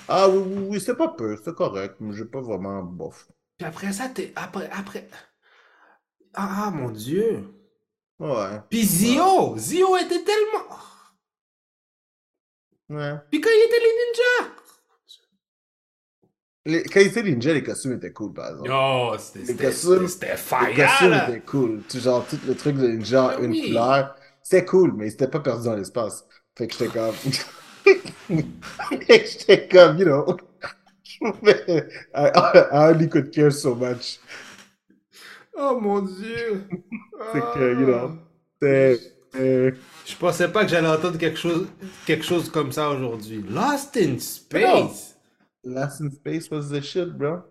Ah oui, oui, oui, c'était pas peu, c'était correct, mais j'ai pas vraiment bof. Puis après ça, t'es. Après. après... Ah, ah, mon Dieu. Ouais, Puis Zio. Zio était tellement. ouais. Puis quand il était les ninjas. Les, quand ils étaient ninja, les costumes étaient cool, par exemple. Yo, c'était. Les C'était costumes- c'était les fire, costumes là. étaient cool. Sais, genre, tout le truc de ninja, Ah une couleur. C'était cool, mais ils étaient pas perdus dans l'espace. Fait que j'étais comme. (laughs) J'étais comme, you know. I, I, I only could care so much. Oh mon Dieu. (laughs) C'est que, you know. Euh, Je pensais pas que j'allais entendre quelque chose, quelque chose comme ça aujourd'hui. Lost in Space. Lost in Space was the shit, bro.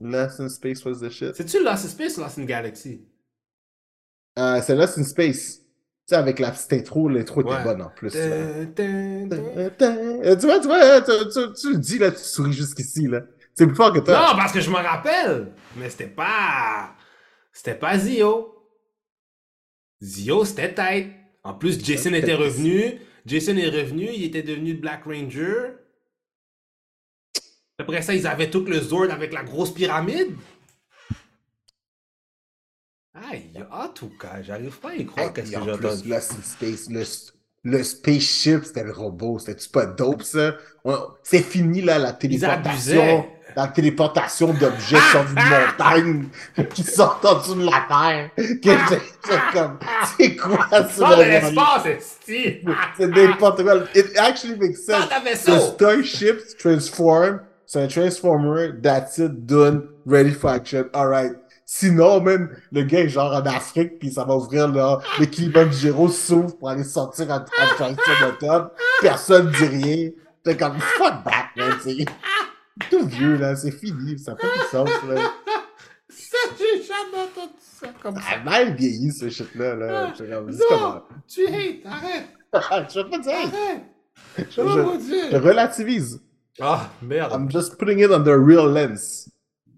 Lost in Space was the shit. C'est-tu Lost in Space ou Lost in Galaxy? Euh, c'est Lost in Space. Tu sais, avec la petite intro, l'intro était Ouais. bonne en plus. là. Dun, dun, dun. Euh, Tu vois, tu vois, tu, tu- tu le dis là, tu souris jusqu'ici là. C'est plus fort que toi. Non, parce que je me rappelle. Mais c'était pas. C'était pas Zio. Zio, c'était tête. En plus, Jason était revenu. Jason est revenu, il était devenu Black Ranger. Après ça, ils avaient tout le Zord avec la grosse pyramide. Aïe, en tout cas, j'arrive pas à y croire qu'est-ce que Space, le, le spaceship, c'était le robot. C'était-tu pas dope ça? C'est fini là, la téléportation. La téléportation d'objets qui sont d'une montagne, (laughs) qui sortent en dessous de la terre. J'étais j'étais comme, c'est quoi ça? La l'espace, esti! C'est n'importe quoi. It actually makes sense. vaisseau! Starship transform. C'est un Transformer. That's it. Done. Ready for action. Alright. Sinon, même, le gars est genre en Afrique, puis ça va ouvrir là, le Kilimanjaro s'ouvre pour aller sortir en, en traction d'automne. Personne dit rien. T'es comme, fuck that, man. Tout vieux, là. C'est fini. Ça fait plus de sens, là. (laughs) Ça, j'ai jamais entendu ça comme Ça ça. a mal vieilli, ce shit-là, là. Comme, dis Non! comment. Tu hates, arrête! (laughs) Je vais pas dire. Arrête! Je, Oh je- mon je dieu! relativise. Ah, merde! I'm just putting it on the real lens.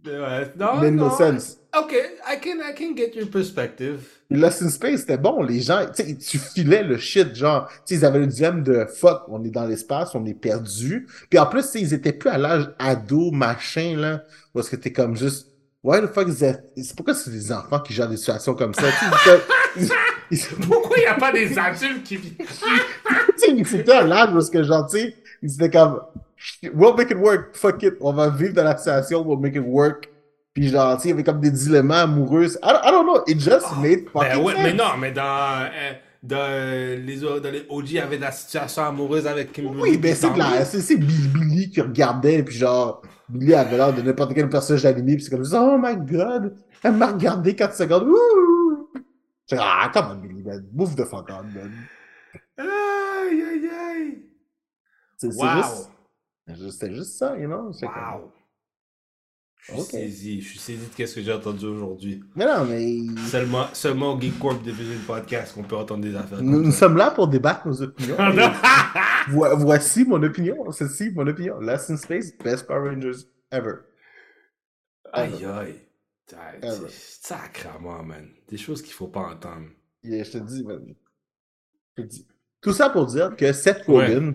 Ouais, non, Made no non. sense. Ok, I can, I can get your perspective. Lost in Space, c'était bon. Les gens, tu sais, tu filais le shit, genre, tu sais, ils avaient le dilemme de fuck, on est dans l'espace, on est perdu. Puis en plus, tu sais, ils étaient plus à l'âge ado, machin, là, est-ce que t'es comme juste, why the fuck is that? C'est pourquoi c'est des enfants qui gèrent des situations comme ça? Tu sais, ils- ils- Pourquoi il n'y a pas des adultes qui tu sais, ils étaient à l'âge est-ce que, genre, tu sais, ils étaient comme, we'll make it work, fuck it, on va vivre dans la situation, we'll make it work. Puis genre, tu sais, il y avait comme des dilemmas amoureux. I don't, I don't know, it just made Ben fucking ouais, sense. mais non, mais dans, euh, dans, les, dans les OG, avait de la situation amoureuse avec Kimberly. Oui, ben c'est de Tanguay. la- c'est c'est Billy, qui regardait, puis genre, Billy avait l'air de n'importe quel personnage animé, puis c'est comme oh my god, elle m'a regardé 4 secondes, wouh! Ah, come on, Billy, man, bouffe de fuck on, man. Aïe, aïe, aïe. C'est Wow. juste, c'est juste, juste ça, you know? c'est comme- Wow. Je suis saisi. Je suis saisi de ce que j'ai entendu aujourd'hui. Mais non, mais Seulement, seulement au Geek Corp Division Podcast qu'on peut entendre des affaires nous, nous sommes là pour débattre nos opinions. (laughs) Vo- voici mon opinion, ceci mon opinion. Last in Space, best Power Rangers ever. aïe, aïe. Sacrement, man. Des choses qu'il faut pas entendre. Yeah, je te dis, man. Je te dis. Tout ça pour dire que Seth Ouais. Rogen,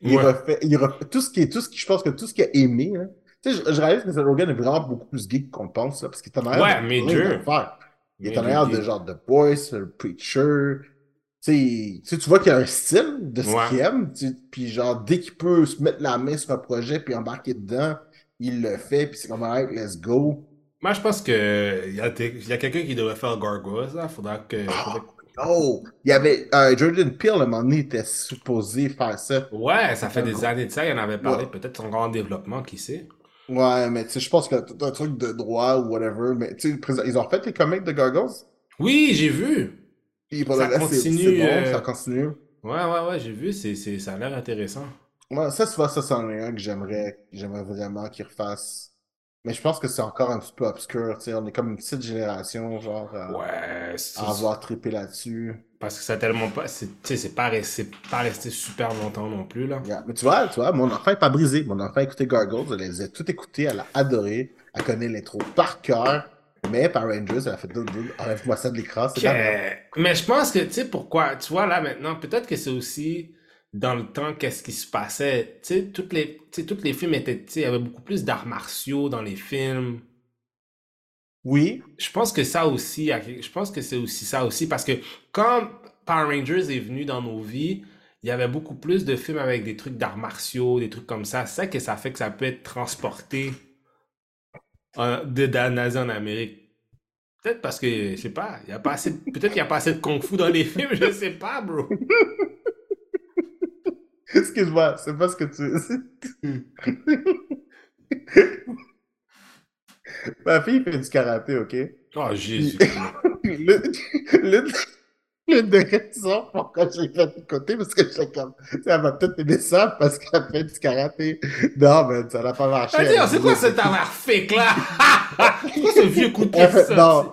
il Ouais. refait, il refait tout ce qui est, tout ce qui, je pense que tout ce qu'il a aimé, là, tu sais, je, je réalise que Seth Rogen est vraiment beaucoup plus geek qu'on le pense, là, parce qu'il est en arrière Ouais, de d'affaires. Il est en arrière de genre The Boys, The Preacher. Tu sais, tu vois qu'il a un style de ce Ouais. qu'il aime, puis genre, dès qu'il peut se mettre la main sur un projet puis embarquer dedans, il le fait, puis c'est comme, alright, let's go. Moi, je pense que il y a, il y a quelqu'un qui devrait faire Gargoyles, là. Faudra que. Oh! Il y avait, euh, Jordan Peele, à un moment donné, était supposé faire ça. Ouais, ça fait des années de ça, il en avait parlé. Ouais. Peut-être encore en développement, qui sait. Ouais, mais tu sais, je pense que un truc de droit ou whatever, mais tu sais, ils ont fait les comics de Gargoyles. Oui, j'ai vu. Puis pour Ça le reste, c'est- continue, bon, euh, ça continue. Ouais, ouais, ouais, j'ai vu. C'est, c'est, ça a l'air intéressant. Ouais, ça, tu vois, ça, c'en est un que j'aimerais, j'aimerais vraiment qu'ils refassent. Mais je pense que c'est encore un petit peu obscur, tu sais, on est comme une petite génération, genre, Ouais, c'est- à avoir trippé là-dessus. Parce que ça tellement pas. C'est, c'est pas, res- c'est pas resté super longtemps non plus, là. Yeah. Mais tu vois, tu vois, mon enfant est pas brisé. Mon enfant a écouté Gargoyles, elle les a tout écoutés, elle a adoré, elle connaît l'intro par cœur, mais par Rangers, elle a fait d'autres enlève-moi ça de l'écran, c'est Mais je pense que, tu sais, pourquoi, tu vois, là, maintenant, peut-être que c'est aussi dans le temps, qu'est-ce qui se passait. Tu sais, toutes les, tu sais, tous les films étaient, tu sais, il y avait beaucoup plus d'arts martiaux dans les films. Oui, Je pense que ça aussi, je pense que c'est aussi ça aussi, parce que quand Power Rangers est venu dans nos vies, il y avait beaucoup plus de films avec des trucs d'arts martiaux, des trucs comme ça. C'est ça que ça fait que ça peut être transporté euh, de d'Anazie en Amérique. Peut-être parce que, je sais pas, il y a pas assez, peut-être qu'il n'y a pas assez de kung-fu dans les (laughs) films, je sais pas, bro. excuse-moi, c'est pas ce que tu... Ma fille fait du karaté, ok? Oh, Jésus. (laughs) Le, le, le de raison pourquoi j'ai fait de côté, parce que j'ai comme... Elle va peut-être aimer ça parce qu'elle fait du karaté. Non, mais ça n'a pas marché. Ah, c'est quoi cette affaire fake là? (laughs) ce vieux coup de pied non.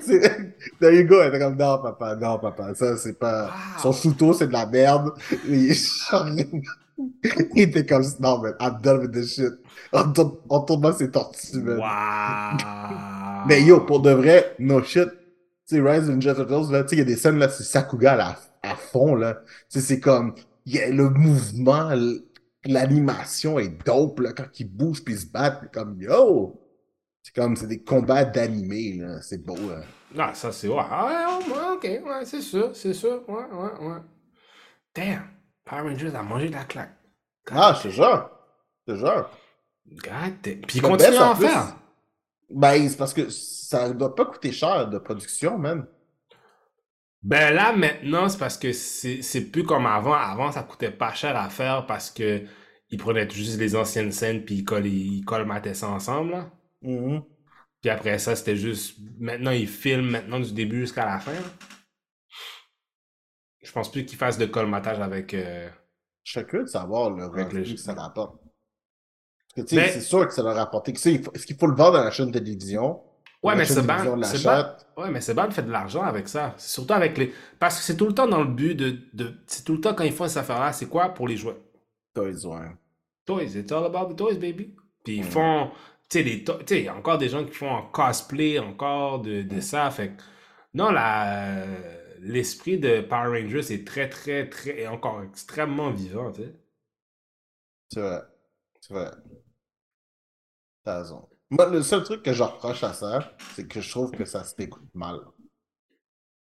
C'est- There you go. Elle était comme, non, papa, non, papa, ça, c'est pas. Wow. Son shooto, c'est de la merde. Et- (laughs) Il était comme, non, man, I'm done with this shit. Tourne dans ses tortues, man. Wow. Mais yo, pour de vrai, no shit. Sais, Rise of Ninja Turtles, là, tu sais, il y a des scènes, là, c'est Sakuga à, fond, là. Tu sais, c'est comme, y a le mouvement, l'animation est dope, là, quand ils bougent puis ils se battent, puis comme, yo! C'est comme, c'est des combats d'animé, là. C'est beau, là. Non, ça c'est. Ouais, Ah, ouais, ouais, ok, ouais, c'est sûr, c'est sûr. Ouais, ouais, ouais. Damn, Power Rangers a mangé de la claque. God Ah, je te jure. Je te jure. God damn. Puis il Le continue best, à en en plus, faire. Ben, c'est parce que ça doit pas coûter cher de production, man. Ben là, maintenant, c'est parce que c'est plus comme avant. Avant, ça coûtait pas cher à faire parce que ils prenaient juste les anciennes scènes puis ils, coll- ils ça ensemble. là. Mhm. Puis après ça, c'était juste. Maintenant, ils filment maintenant du début jusqu'à la fin. là. Je pense plus qu'ils fassent de colmatage avec. euh, Je serais curieux de savoir le revenu que ça rapporte. Parce que, tu sais, Mais- c'est sûr que ça sais, il faut- Est-ce qu'il faut le vendre à la chaîne de télévision? Ouais, mais c'est ban. Ouais, mais fait de l'argent avec ça. C'est surtout avec les. Parce que c'est tout le temps dans le but de. de... C'est tout le temps quand ils font cette affaire-là, c'est quoi pour les jouets? Toys, ouais. Toys, it's all about the toys, baby. Puis ils Mm. font. Tu sais, to- tu sais, il y a encore des gens qui font en cosplay encore de, de ça. Fait. Non, la. L'esprit de Power Rangers est très, très, très. est encore extrêmement vivant, tu sais. C'est vrai. C'est vrai. T'as raison. Moi, le seul truc que je reproche à ça, c'est que je trouve que ça se t'écoute mal. Tu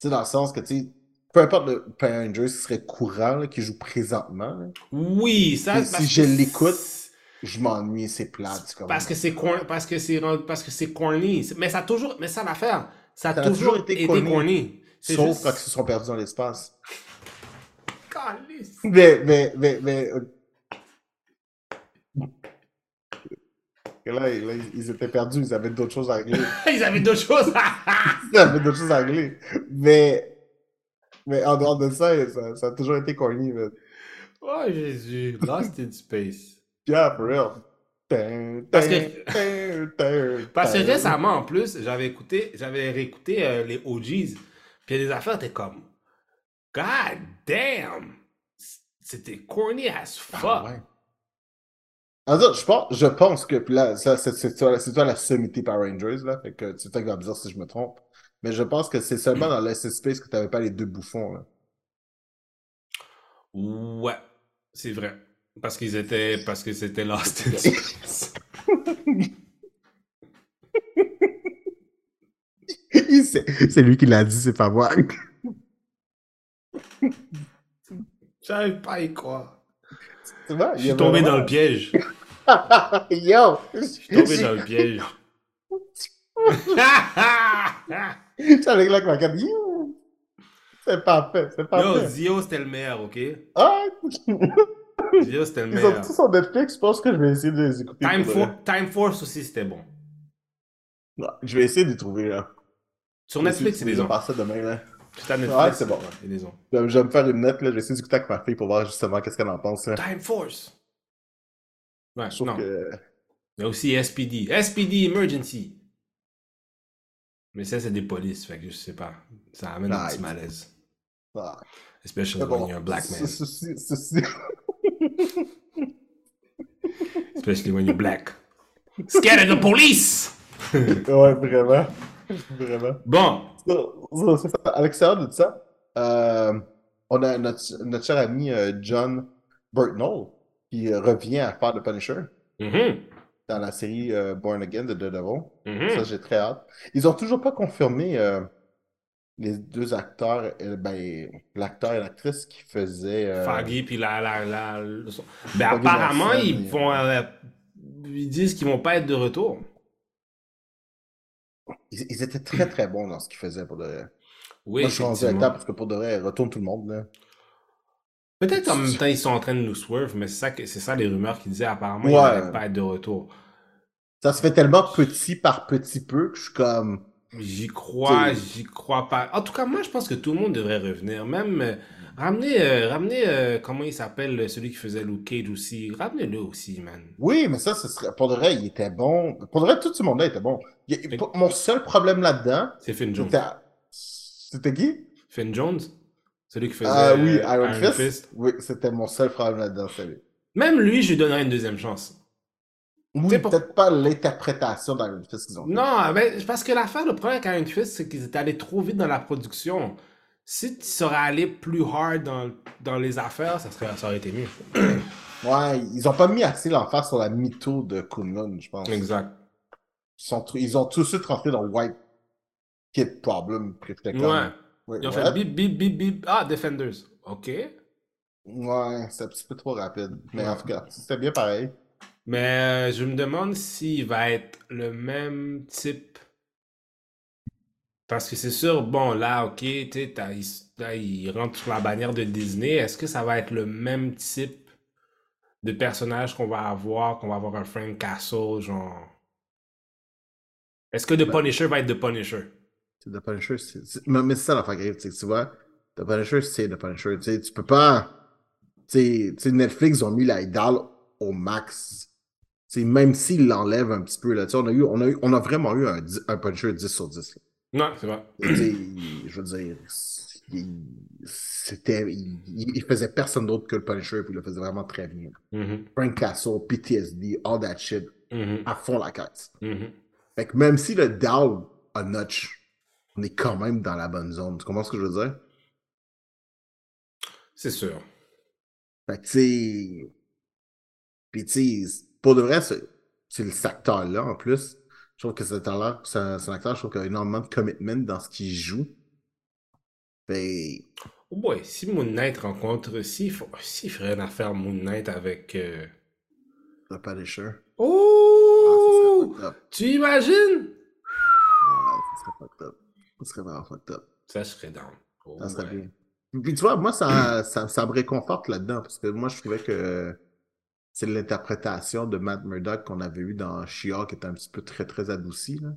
sais, dans le sens que, tu sais, peu importe le Power Rangers qui serait courant, qui joue présentement, là, Oui, ça. Si je l'écoute, je m'ennuie, c'est plate. comme- Parce que c'est corn- parce que c'est parce que c'est corny. Mais ça a toujours. Mais ça l'affaire. Ça a Ça a toujours, toujours été été corny. corny. C'est Sauf juste- quand ils se sont perdus dans l'espace. (laughs) Mais, mais, mais. Que Là, là, ils étaient perdus, ils avaient d'autres choses à régler. (laughs) Ils avaient d'autres choses. (laughs) Ils avaient d'autres choses à régler. Mais. Mais en dehors de ça, ça, ça a toujours été corny, mais. oh Jésus. Lost in space. Yeah, for real. Parce que- Parce que récemment, en plus, j'avais écouté, j'avais réécouté euh, les OGs, puis il y a des affaires, t'es comme, God damn! C'était corny as fuck. Ah, ouais. Je pense, je pense que, puis là, ça, c'est c'est toi, c'est toi la sommité Power Rangers, là, fait que c'est toi qui vas me dire si je me trompe. Mais je pense que c'est seulement dans l'SS Space que t'avais pas les deux bouffons, là. Ouais, c'est vrai. Parce qu'ils étaient, parce que c'était Lost in Space. c'est c'est lui qui l'a dit, c'est pas moi. J'arrive pas à y croire. Tu vois, Je suis tombé dans le piège. (laughs) Yo! Je suis tombé dans le piège. (laughs) J'étais avec carte. You! C'est parfait, c'est Yo, parfait. Zio, c'était le meilleur, ok? Ah! Zio, c'était le Ils ont meilleur. tous sur Netflix, je pense que je vais essayer de les écouter. Time, For-. Time Force aussi, c'était bon. Je vais essayer de les trouver, là. Sur Netflix, c'est des passer ça demain, là. Netflix. c'est bon. Je vais me faire une note, là. Je vais essayer d'écouter avec ma fille pour voir justement qu'est-ce qu'elle en pense, là. Time Force. Ouais, Je trouve non. que. Il y a aussi SPD. SPD Emergency. Mais ça, c'est des polices, fait que je sais pas. Ça amène un Ah, petit malaise. Ah. Especially Mais when bon, you're a black man. ceci- ceci- Especially when you're black. Scared of the police! (laughs) ouais, vraiment. (laughs) Vraiment. Bon. À l'extérieur de ça, euh, on a notre, notre cher ami euh, John Burtnell qui euh, revient à faire le Punisher Mhm. dans la série euh, Born Again de Daredevil. Mhm. Ça, j'ai très hâte. Ils ont toujours pas confirmé euh, les deux acteurs, ben, l'acteur et l'actrice qui faisaient. euh, Foggy, puis la. la, la. Ben, apparemment, ils et- euh, ils disent qu'ils vont pas être de retour. Ils, ils étaient très très bons dans ce qu'ils faisaient pour de vrai. Oui, Moi, je suis rendu acteur parce que pour de vrai, retourne tout le monde. Là. Peut-être en même temps, ils sont en train de nous swerve, mais c'est ça, que- c'est ça les rumeurs qui disaient. Apparemment, ils Ouais. vont pas être de retour. Ça se fait tellement petit par petit peu que je suis comme. J'y crois, j'y crois pas. En tout cas, moi, je pense que tout le monde devrait revenir. Même euh, ramener, euh, euh, comment il s'appelle, celui qui faisait Luke Cage aussi. Ramenez-le aussi, man. Oui, mais ça, ce serait. Pour de vrai, il était bon. Pour de vrai, tout ce monde-là était bon. Il Mais- Mon seul problème là-dedans, C'est Finn Jones. c'était. Qui? Finn Jones, celui qui faisait Ah oui, euh, Iron, Fist? Oui, c'était mon seul problème là-dedans, c'est lui. Même lui, je lui donnerais une deuxième chance. Oui, pour- peut-être pas l'interprétation d'Iron Fist qu'ils ont fait. Non, ben, parce que l'affaire, le problème avec Iron Fist, c'est qu'ils étaient allés trop vite dans la production. Si tu serais allé plus hard dans, dans les affaires, ça, serait, ça aurait été mieux. (clears throat) Ouais, ils ont pas mis assez l'emphase sur la mytho de Kunlun, je pense. Exact. Ils, sont, ils ont tout de suite rentré dans White Kid Problem. comme, Ouais. Ouais, Ils ont fait bip, bip, bip, bip. Ah, Defenders. OK. Ouais, c'est un petit peu trop rapide. Mais Ouais. en tout cas, c'était bien pareil. Mais euh, je me demande s'il va être le même type. Parce que c'est sûr, bon, là, ok, tu sais, t'as- il, là, il rentre sur la bannière de Disney. Est-ce que ça va être le même type de personnage qu'on va avoir, qu'on va avoir un Frank Castle, genre? Est-ce que The Ben- Punisher va être The Punisher? The Punisher. c'est- Mais, c'est ça l'affaire grave, tu sais, tu vois. The Punisher, c'est The Punisher. Tu sais, tu peux pas. Tu sais, Netflix ont mis la idole au max. Tu sais, même s'ils l'enlèvent un petit peu, là, tu sais, on a, eu, on, a eu, on a vraiment eu un, Punisher 10 sur 10. là. Non, c'est vrai. Il- je veux dire, il, c'était, il, faisait personne d'autre que le Punisher, puis il le faisait vraiment très bien. Mhm, Frank Castle, PTSD, all that shit, mhm, à fond la carte. mhm. Fait que même si le down a notch, on est quand même dans la bonne zone. Tu comprends ce que je veux dire? C'est sûr. Fait que, tu sais. Puis, tu pour de vrai, c'est c'est le acteur-là, en plus. Je trouve que c'est un, acteur, je trouve qu'il a énormément de commitment dans ce qu'il joue. Fait. Oh boy, si Moon Knight rencontre. S'il s'il ferait une affaire Moon Knight avec. euh, The Punisher. Oh! Ah, serait. Tu imagines? Ah, ça serait fucked up. Ça serait vraiment fucked up. Ça, je serais down. Oh, Ça serait ouais. bien. Puis tu vois, moi, ça, ça, ça me réconforte là-dedans, parce que moi, je trouvais que c'est l'interprétation de Matt Murdock qu'on avait eu dans She-Hulk qui était un petit peu très, très adoucie. Là.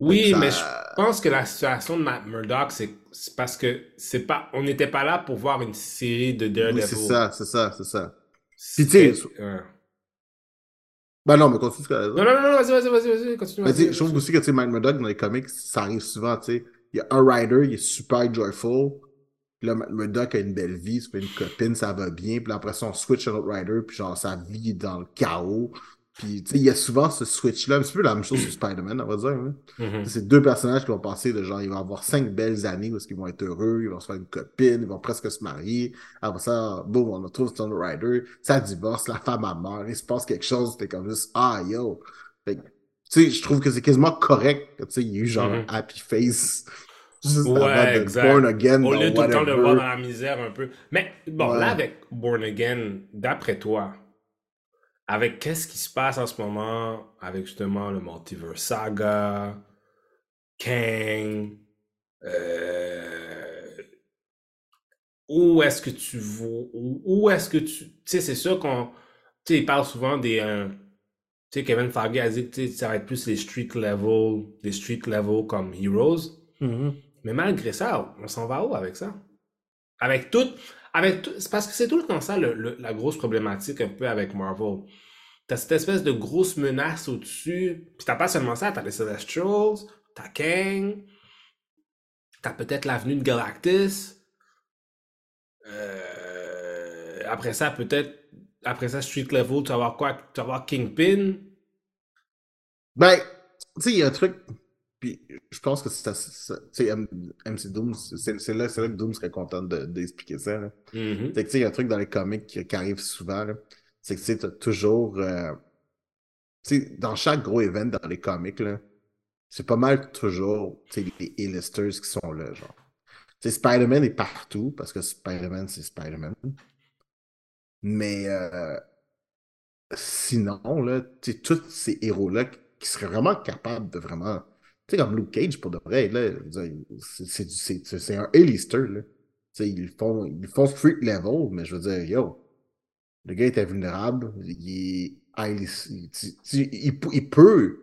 Oui, ça- mais je pense que la situation de Matt Murdock, c'est parce que c'est pas, on n'était pas là pour voir une série de Daredevil. Oui, c'est ça, c'est ça, c'est ça. Puis, tu sais. Ben non, mais continue ce que Non, non, non, vas-y, vas-y, vas-y, vas-y, continue. Sais, vas-y, je trouve aussi que tu sais, Matt Murdock dans les comics, ça arrive souvent, tu sais. Il y a un rider, il est super joyful. Puis là, Matt Murdock a une belle vie, se fait une copine, ça va bien. Puis là, après ça, on switch à un autre rider, puis genre, sa vie est dans le chaos. Puis, tu sais, il y a souvent ce switch-là. Un petit peu la même chose sur Spider-Man, on va dire. hein. Mhm. C'est deux personnages qui vont passer de genre, ils vont avoir cinq belles années où ils vont être heureux, ils vont se faire une copine, ils vont presque se marier. Après ça, boum, on retrouve Stone Rider, ça divorce, la femme a mort, il se passe quelque chose, t'es comme juste, ah yo. Fait que, tu sais, je trouve que c'est quasiment correct que, tu sais, il y a eu genre Mhm. un happy face. Juste Ouais, exact. born again. Au lieu tout le temps de voir dans la misère un peu. Mais bon, Ouais. là, avec Born Again, d'après toi, avec qu'est-ce qui se passe en ce moment avec justement le Multiverse Saga, Kang, euh, où est-ce que tu vois, où, est-ce que tu, tu sais, c'est sûr qu'on, tu sais, il parle souvent des, euh, tu sais, Kevin Feige a dit que ça va être plus les street level, les street level comme Heroes. Mhm. Mais malgré ça, on s'en va où avec ça? Avec tout, avec tout, parce que c'est tout le temps ça la grosse problématique un peu avec Marvel. T'as cette espèce de grosse menace au-dessus, puis t'as pas seulement ça, t'as les Celestials, t'as Kang, t'as peut-être l'avenue de Galactus. Euh, après ça, peut-être, après ça, Street Level, tu vas avoir quoi? Tu vas avoir Kingpin. Ben, tu sais, il y a un truc, puis je pense que c'est, ça- tu sais, M- MC Doom, c'est là, là que Doom serait content de- d'expliquer ça, là. Mhm. C'est que, tu sais, il y a un truc dans les comics qui, qui arrive souvent. C'est que, tu sais, t'as toujours. euh, tu sais, dans chaque gros event dans les comics, c'est pas mal toujours, tu sais, les A-listers qui sont là, genre. Spider-Man est partout, parce que Spider-Man, c'est Spider-Man. Mais euh, sinon, là, tu sais, tous ces héros-là qui seraient vraiment capables de vraiment. Tu sais, comme Luke Cage, pour de vrai, là, c'est- un A-lister, là. Tu sais, ils font, ils font street level, mais je veux dire, yo, le gars est invulnérable, il est il, il peut- il peut,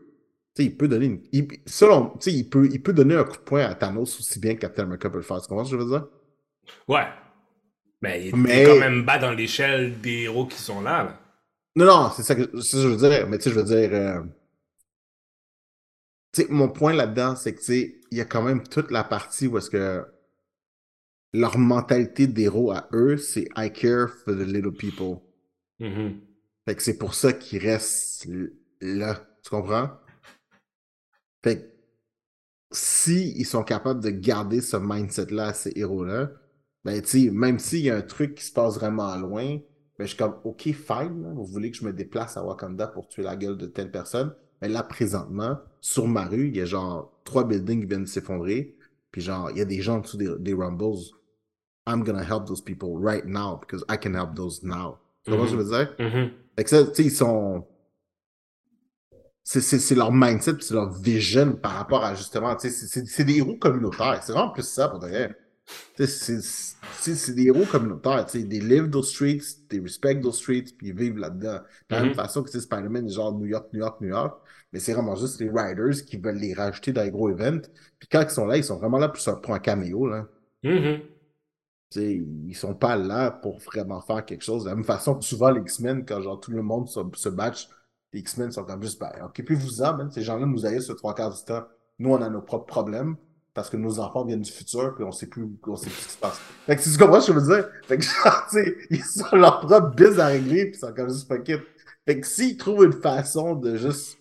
tu sais, il peut donner une, il, selon, tu sais, il peut, il peut donner un coup de poing à Thanos aussi bien que Captain America peut le faire. Tu comprends ce que je veux dire? Ouais. Mais il est Mais- quand même bas dans l'échelle des héros qui sont là. là. Non, non, c'est ça que, ça que je veux dire. Mais tu sais, je veux dire. Mon point là-dedans, c'est que, tu sais, il y a quand même toute la partie où est-ce que leur mentalité d'héros à eux, c'est I care for the little people. Mhm. Fait que c'est pour ça qu'ils restent là. Tu comprends? Fait que si ils sont capables de garder ce mindset-là à ces héros-là, ben, tu sais, même s'il y a un truc qui se passe vraiment loin, ben, je suis comme, OK, fine, là, vous voulez que je me déplace à Wakanda pour tuer la gueule de telle personne, mais là, présentement, sur ma rue, il y a genre trois buildings qui viennent de s'effondrer, puis genre, il y a des gens en dessous des, des Rumbles. I'm gonna help those people right now, because I can help those now. Tu comprends ce que je veux dire? Mhm. Fait que ça, tu sais, ils sont. C'est- leur mindset, c'est leur vision par rapport à justement. tu sais, C'est des héros communautaires. C'est vraiment plus ça pour sais, C'est des héros communautaires. They live those streets, they respect those streets, puis ils vivent là-dedans. De la même Mhm. façon que Spider-Man est genre New York, New York, New York. Mais c'est vraiment juste les riders qui veulent les rajouter dans les gros events. Puis quand ils sont là, ils sont vraiment là pour, se- pour un caméo. Là. Tu sais, ils sont pas là pour vraiment faire quelque chose. De la même façon que souvent les X-Men, quand genre tout le monde se, se batch, les X-Men sont comme juste, ben, occupez-vous-en, man. Ces gens-là nous haïssent le trois quarts du temps. Nous, on a nos propres problèmes parce que nos enfants viennent du futur puis on sait plus, on sait plus ce qui se passe. Fait que tu comprends ce que je veux dire? Fait que genre, (laughs) tu sais, ils ont leur propre biz à régler puis ils sont comme juste it. Fait que s'ils trouvent une façon de juste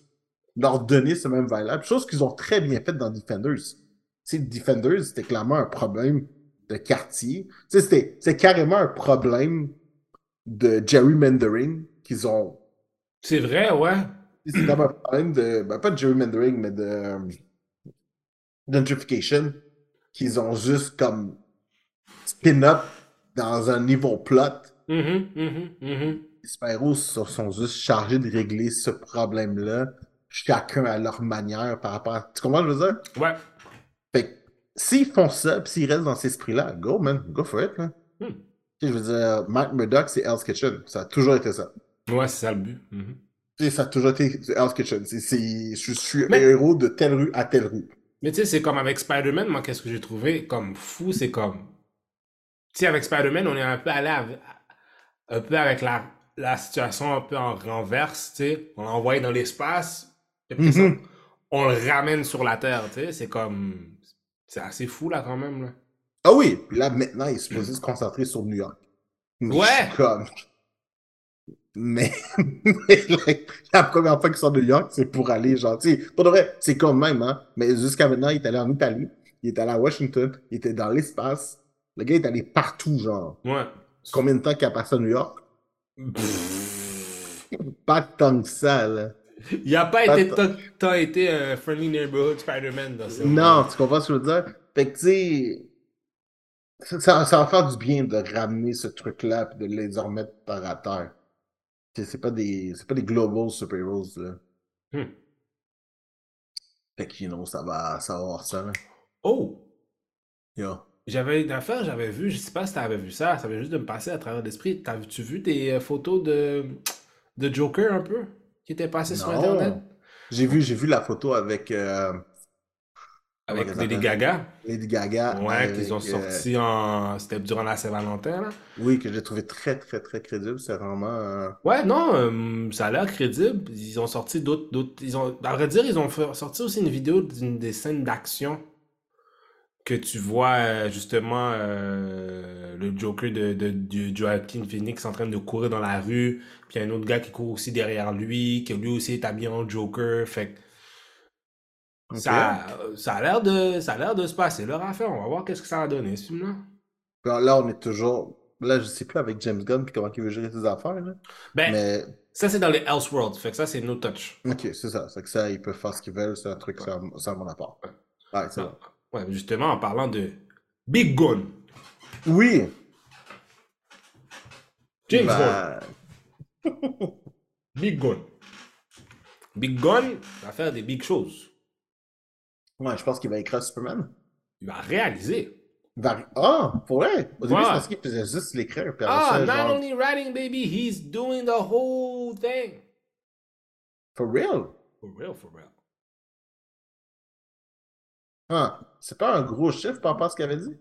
leur donner ce même vibe-là, chose qu'ils ont très bien fait dans Defenders. Tu sais, Defenders, c'était clairement un problème de quartier. Tu sais, c'était c'est carrément un problème de gerrymandering qu'ils ont. C'est vrai, ouais. C'est un problème de. Ben, pas de gerrymandering, mais de. Gentrification. Qu'ils ont juste comme spin-up dans un niveau plot. Mhm, mhm, mhm. Les super-héros sont sont juste chargés de régler ce problème-là, chacun à leur manière par rapport à... Tu comprends ce que je veux dire? Ouais. Fait que s'ils font ça, puis s'ils restent dans cet esprit-là, go, man, go for it, man. Hmm. Je veux dire, Matt Murdock, c'est Hell's Kitchen. Ça a toujours été ça. Ouais, c'est ça le but. Mhm. Sais, ça a toujours été Hell's Kitchen. C'est, c'est- je suis Mais- héros de telle rue à telle rue. Mais tu sais, c'est comme avec Spider-Man, moi, qu'est-ce que j'ai trouvé comme fou, c'est comme. Tu sais, avec Spider-Man, on est un peu allé avec, un peu avec la, la situation un peu en renverse, tu sais. On l'a envoyé dans l'espace, et puis ça, Mhm. on le ramène sur la Terre, tu sais. C'est comme. C'est assez fou, là, quand même, là. Ah oui, puis là, maintenant, il est supposé se concentrer sur New York. Ouais. (laughs) comme... Mais, (laughs) mais like, la première fois qu'il sort de New York, c'est pour aller, genre, tu sais, pour de vrai, c'est comme même, hein. Mais jusqu'à maintenant, il est allé en Italie, il est allé à Washington, il était dans l'espace. Le gars est allé partout, genre. Ouais. Combien de temps qu'il a passé à New York? Pff. Pas tant que ça, là. Il a pas été Attends. tant été un friendly neighborhood Spider-Man dans ce Non, tu comprends ce que je veux dire? Fait que, tu sais, ça, ça- ça va faire du bien de ramener ce truc-là et de les remettre par à terre. C'est pas des, c'est pas des global super-heroes, là. Hmm. Fait que, you know, ça va, ça va avoir ça, là. Oh! Yo. J'avais une affaire, j'avais vu, je sais pas si t'avais vu ça, ça vient juste de me passer à travers l'esprit. T'as-tu vu des euh, photos de, de Joker un peu? Qui étaient passées sur. Internet? J'ai vu, j'ai vu la photo avec euh, Avec Comment Lady Gaga? Lady Gaga. Ouais, avec, qu'ils ont euh, sorti en. C'était durant la Saint-Valentin, là. oui, que j'ai trouvé très, très, très crédible. C'est vraiment. euh, Ouais, non, euh, ça a l'air crédible. Ils ont sorti d'autres. d'autres ils ont, à vrai dire, ils ont fait- sorti aussi une vidéo d'une des scènes d'action que tu vois justement le Joker de, de, de Joaquin Phoenix en train de courir dans la rue. Puis il y a un autre gars qui court aussi derrière lui, qui lui aussi est habillé en Joker. Fait que ça, ça a l'air de, ça a l'air de se passer leur affaire. On va voir qu'est-ce que ça va donner, ce film-là. Là, on est toujours. Là, je sais plus avec James Gunn puis comment il veut gérer ses affaires, là. Ben, Mais, ça c'est dans les Elseworlds. Fait que ça c'est no touch. ok, c'est ça. C'est que ça, ils peuvent faire ce qu'ils veulent. C'est un truc, c'est un, c'est un mon apport. Ouais, bon. Ouais, justement, en parlant de Big Gun. Oui! James. Ben, (laughs) Big Gun. Big Gun va faire des big choses. Ouais, je pense qu'il va écrire Superman. Il va réaliser. Ah, pour vrai? Au début, je pensais qu'il faisait juste l'écrire. Ah, not genre, only writing, baby, he's doing the whole thing. for real? For real, for real. Ah, c'est pas un gros chiffre par rapport à ce qu'il avait dit?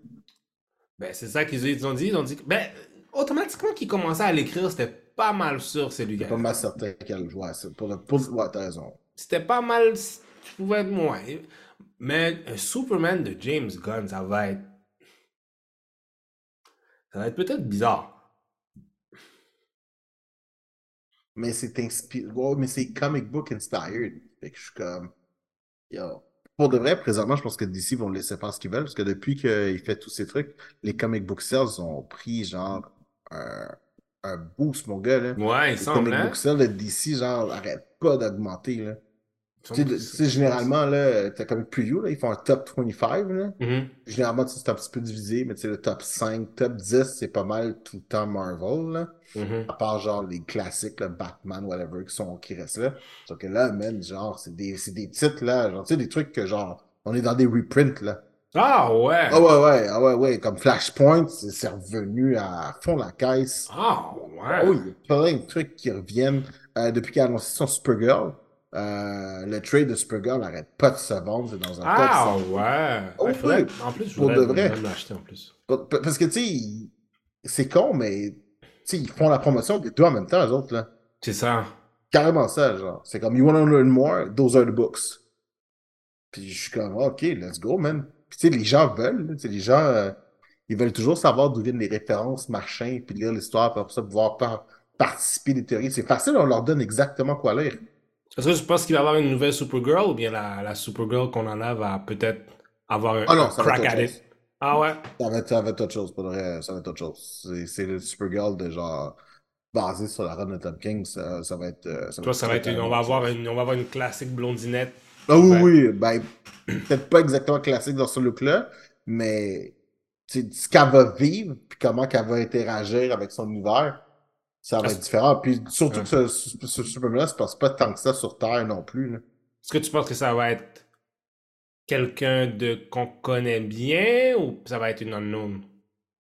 Ben, c'est ça qu'ils ils ont dit. Ils ont dit que, ben, automatiquement qu'il commençait à l'écrire, c'était pas mal sûr, c'est lui. Pas mal certain qu'elle c'est pour le. Pour... Ouais, t'as raison. C'était pas mal. Je pouvais être moins. Mais un Superman de James Gunn, ça va être. Ça va être peut-être bizarre. Mais c'est inspiré. Ouais, mais c'est comic book inspired. Fait que je suis comme. Yo. Pour de vrai, présentement, je pense que DC vont laisser faire ce qu'ils veulent. Parce que depuis qu'il fait tous ces trucs, les comic book sales ont pris genre un, un boost, mon gars. Là. Ouais, il Les semble, comic hein? book sales de DC, genre, arrête pas d'augmenter. Là. Tu sais, généralement, là, t'as comme preview, là, ils font un top 25. Là. Mhm. Généralement, c'est un petit peu divisé, mais tu sais, le top 5, top 10, c'est pas mal tout le temps Marvel. Là. Mhm. À part genre les classiques, le Batman, whatever, qui sont qui restent là. Sauf que là, man, genre, c'est des, c'est des titres là, genre, tu sais, des trucs que genre, on est dans des reprints là. Ah ouais! Ah ouais, ouais, ah ouais, ouais, comme Flashpoint, c'est revenu à fond la caisse. Ah ouais! oui, il y a plein de trucs qui reviennent. Euh, depuis qu'il a annoncé son Supergirl, euh, le trade de Supergirl n'arrête pas de se vendre, c'est dans un Ah top. ouais! Oh Ouais, faudrait-. En plus, je Pour voudrais l'acheter en plus. Pa- pa- Parce que, tu sais, c'est con, mais, tu sais, ils font la promotion des deux en même temps, les autres, là. C'est ça. carrément ça, genre. C'est comme, you wanna learn more, those are the books. Puis je suis comme, ok, let's go, man. Puis tu sais, les gens veulent, tu sais, les gens, euh, ils veulent toujours savoir d'où viennent les références, machin, puis lire l'histoire, après ça, pouvoir par- participer des théories. C'est facile, on leur donne exactement quoi lire. Est-ce que tu penses qu'il va y avoir une nouvelle Supergirl ou bien la, la Supergirl qu'on en a va peut-être avoir un, Ah non, un ça va crack être at autre it? chose. Ah ouais? Ça va être, ça va être autre chose, pour le vrai, ça va être autre chose. C'est le Supergirl de genre, basé sur la run de Tom King, ça, ça va être... euh, Toi, ça va être une, on va avoir une, on va avoir une classique blondinette. Ah oui, Ouais. oui, ben, peut-être pas exactement classique dans ce look-là, mais ce qu'elle va vivre, puis comment qu'elle va interagir avec son univers, ça va être différent. Puis surtout que ce, ce, ce Superman-là se passe pas tant que ça sur Terre non plus. Est-ce que tu penses que ça va être quelqu'un de qu'on connaît bien ou ça va être une unknown?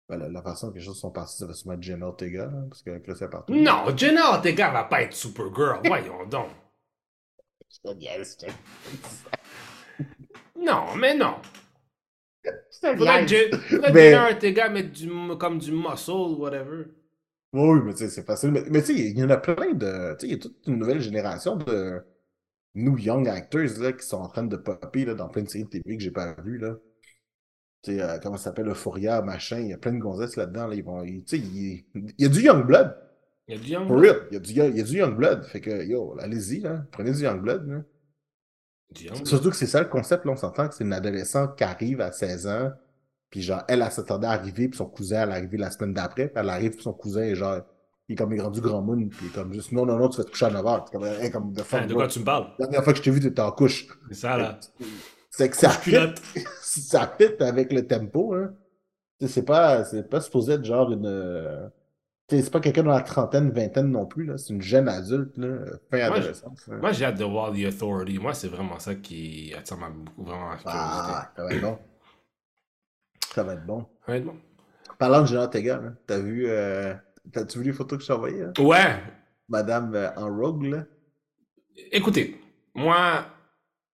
Ben, la, la façon que les choses sont passées, ça va sûrement être Jenna Ortega, là, parce que c'est partout. Non, Jenna Ortega va pas être Supergirl. Voyons (laughs) donc. Je Non, mais non. je te Faudrait que, Jenna Ortega mette du, comme du muscle, whatever. Oui, mais c'est facile. Mais, mais tu sais, il y en a plein de. Tu sais, il y a toute une nouvelle génération de new young actors là, qui sont en train de popper là, dans plein de séries de TV que j'ai pas vues. Là. Tu sais, euh, comment ça s'appelle, Euphoria, machin. Il y a plein de gonzesses là-dedans. Là, ils vont, tu sais, il, y a du young blood. Il y a du young. For real. Il y a du, young- il y a du young blood. Fait que, yo, allez-y, là. Prenez du young blood. Là. Du young. Surtout que c'est ça le concept, là. On s'entend que c'est une adolescente qui arrive à 16 ans. Puis genre, elle, elle s'attendait à arriver, puis son cousin, elle est arrivé la semaine d'après. Puis elle arrive, puis son cousin est genre, il est comme il est rendu grand moon, puis il est comme juste, non, non, non, tu vas te coucher à 9h. C'est comme, hey, comme de Hein, fuck, de quoi tu me parles? La dernière fois que je t'ai vu, t'étais en couche. C'est ça, là. C'est que ça fit, (laughs) ça fit avec le tempo, hein. Tu C'est pas, c'est pas supposé être genre une. tu C'est pas quelqu'un dans la trentaine, vingtaine non plus, là. C'est une jeune adulte, là, fin adolescence. hein. Moi, j'ai hâte de voir The Authority. Moi, c'est vraiment ça qui attire ma, vraiment ma curiosité. Ah, bon. Ça va être bon. Honnêtement. Parlant de Jenna Ortega, là, t'as vu, euh, t'as-tu vu les photos que je t'ai envoyées? Ouais. Madame euh, en rogue, là? Écoutez, moi,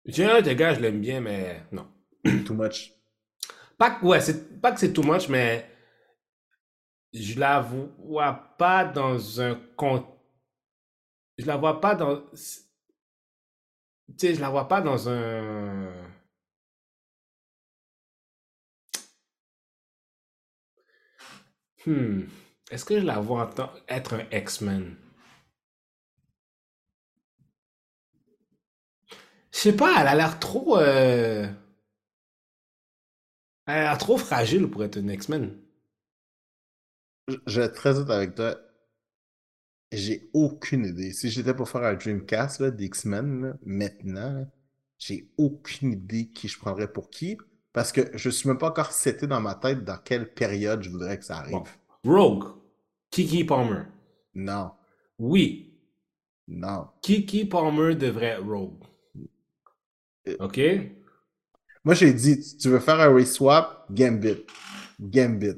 Jenna Ortega, je l'aime bien, mais non. (clears throat) Too much. Pas que, ouais, c'est pas que c'est too much, mais je la vois pas dans un compte. Je la vois pas dans. Tu sais, je la vois pas dans un. Hmm. Est-ce que je la vois en être un X-Men? Je sais pas, elle a l'air trop. euh, Elle a l'air trop fragile pour être un X-Men. Je vais être très honnête avec toi. J'ai aucune idée. Si j'étais pour faire un Dreamcast d'X-Men, maintenant, j'ai aucune idée qui je prendrais pour qui. Parce que je suis même pas encore seté dans ma tête dans quelle période je voudrais que ça arrive. Bon. Rogue. Kiki Palmer. Non, Oui. non. Kiki Palmer devrait être Rogue. Euh, OK? Moi, j'ai dit, tu- veux faire un race swap, Gambit. Gambit.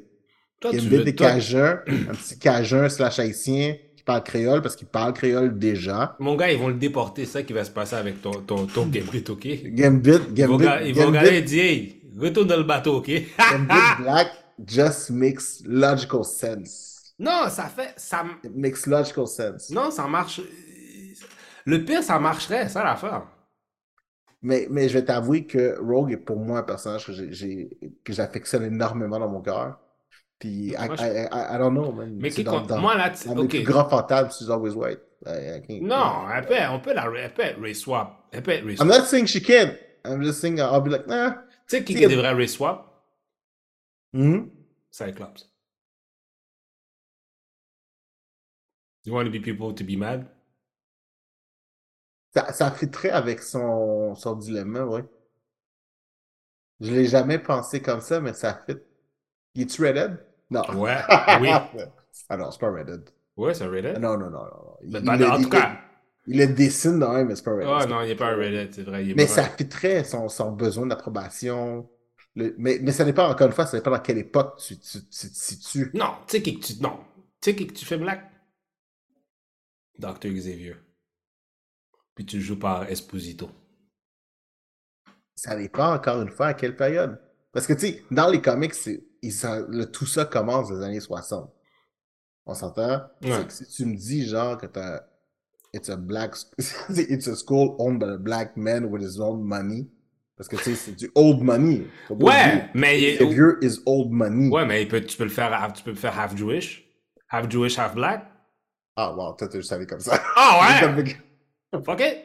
Toi, Gambit des Cajuns, un petit Cajun slash haïtien qui parle créole parce qu'il parle créole déjà. Mon gars, ils vont le déporter. C'est ça qui va se passer avec ton, ton, ton (laughs) Gambit, OK? Gambit, Gambit, ga- ils vont regarder et dire, hey, retourne dans le bateau, OK? Gambit Black just makes logical sense. non, ça fait. Ça, It makes logical sense. non, ça marche. Le pire, ça marcherait, ça l'affaire. Mais, mais je vais t'avouer que Rogue est pour moi un personnage que j'ai- j'ai que j'affectionne énormément dans mon cœur. Puis, I, je- I, I, I don't know, man. Mais qui dans, compte? dans- Moi, là, tu- dans mes OK. plus grands fantasmes, she's always white. Non, elle peut, on peut la elle peut race swap. Elle peut race I'm swap. not saying she can't. I'm just saying I'll be like, nah. Tu sais qui, devrait race swap? Mhm. Cyclops. You want to be people to be mad? Ça, ça fitterait avec son, son dilemme, oui. Je l'ai jamais pensé comme ça, mais ça fit. Il est-tu redhead? Non. Ouais, (laughs) oui. Ah non, c'est pas redhead. Ouais, c'est Reddit. Non, non, non, non. Il, Mais il le- en il tout cas. Il le dessine dans un, mais c'est pas redhead. Oh C'est non, pas- il n'est pas un Reddit, c'est vrai. il est Mais ça fitterait son, son besoin d'approbation. Le- Mais, mais ça dépend, encore une fois, ça dépend dans quelle époque tu, tu, tu te situes. Non, tu sais qui que tu. Non. Tu sais qui que tu fais black? Dr. Xavier. Puis tu joues par Esposito. Ça dépend, encore une fois, à quelle période. Parce que, tu sais, dans les comics, ils le, tout ça commence des années 60. On s'entend? Ouais. Si tu me dis, genre, que t'as... It's a black... (laughs) It's a school owned by a black man with his own money. Parce que, tu sais, c'est du old money. Ouais, mais il est- Le vieux is old money. Ouais, mais il peut- tu peux le faire, half- tu peux le faire half Jewish. Half Jewish, half black. Ah, wow, toi, t'es juste allé comme ça. Ah ouais! (laughs) Fuck it!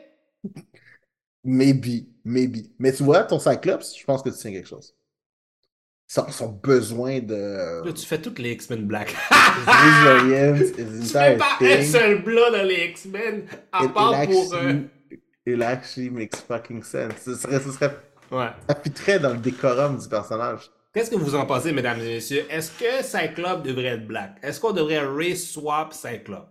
Maybe, maybe. Mais tu vois, ton Cyclops, je pense que tu tiens quelque chose. Son, son besoin de... Là, tu fais toutes les X-Men black. (laughs) resilience, his tu fais pas un thing. seul blanc dans les X-Men, à It, part it pour. euh, actually, it actually makes fucking sense. Ce serait, ce serait, Ouais. ça fitterait dans le décorum du personnage. Qu'est-ce que vous en pensez, mesdames et messieurs? Est-ce que Cyclope devrait être black? Est-ce qu'on devrait race swap Cyclope?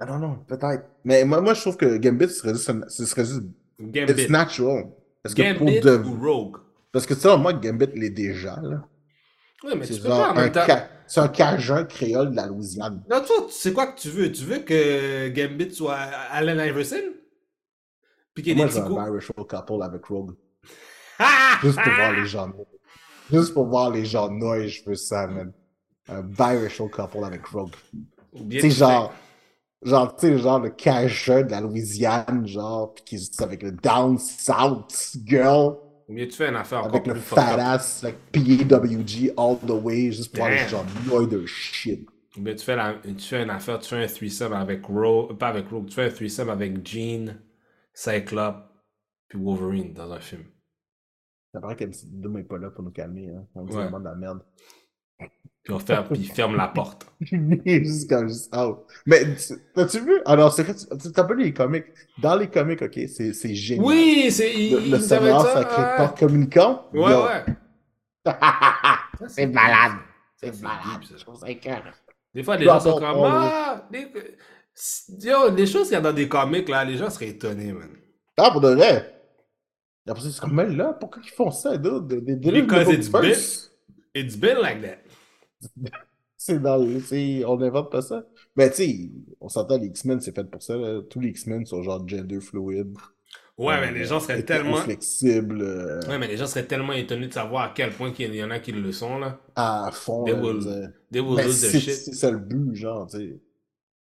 I don't know, peut-être. Mais moi, moi, je trouve que Gambit, ce serait juste, un- ce serait juste Gambit. it's natural. Parce que pour Gambit de... ou Rogue? Parce que selon moi, Gambit l'est déjà, là. Oui, mais C'est tu peux pas genre en un, même temps. ca- c'est un cajun créole de la Louisiane. Non, toi, tu sais quoi que tu veux? Tu veux que Gambit soit Allen Iverson? Puis qu'il y ait Moi, des petits un coups. biracial couple avec Rogue. (laughs) Juste pour voir les gens. Juste pour voir les gens noyer, je veux ça, man. Un biracial couple avec Rogue. Tu sais, tu genre, genre, tu sais, genre le cajun de la Louisiane, genre, pis qui est avec le down south girl, Ou bien tu fais une affaire encore avec le plus fucked fat up. ass, like PAWG all the way, juste pour gens noyer de shit. Ou bien tu fais, la, tu fais une affaire, tu fais un threesome avec Rogue, pas avec Rogue, tu fais un threesome avec Jean, Cyclope, puis Wolverine dans un film. Ça paraît qu'MC Doom est pas là pour nous calmer, hein. On dit Ouais. vraiment de la merde. Puis on fait, puis il ferme la porte. (laughs) juste comme juste out. Mais tu- t'as-tu vu? Alors, c'est tu t'as pas lu les comics? Dans les comics, ok, c'est c'est génial. Oui, c'est. Le, le sacré ouais. porte communicant? Ouais, yo. ouais. (laughs) C'est malade. C'est malade. Je trouve ça. Des fois, les gens sont on- comme. Ah! Des... Yo, les choses qu'il y a dans des comics, là, les gens seraient étonnés, man. Ah, pour de vrai? Et Après, c'est comme, mais là, pourquoi ils font ça, dude? Des, des, des Because it's first? It's been like that. (laughs) C'est dans le. c'est- On n'invente pas ça. Mais tu sais, on s'entend, les X-Men, c'est fait pour ça. là. Tous les X-Men sont genre gender fluid. Ouais, mais les gens seraient tellement. flexibles euh, Ouais, mais les gens seraient tellement étonnés de savoir à quel point qu'il y en a qui le sont, là. à fond. They là, will- je veux dire. They will Mais lose their c'est shit. c'est ça le but, genre, tu sais.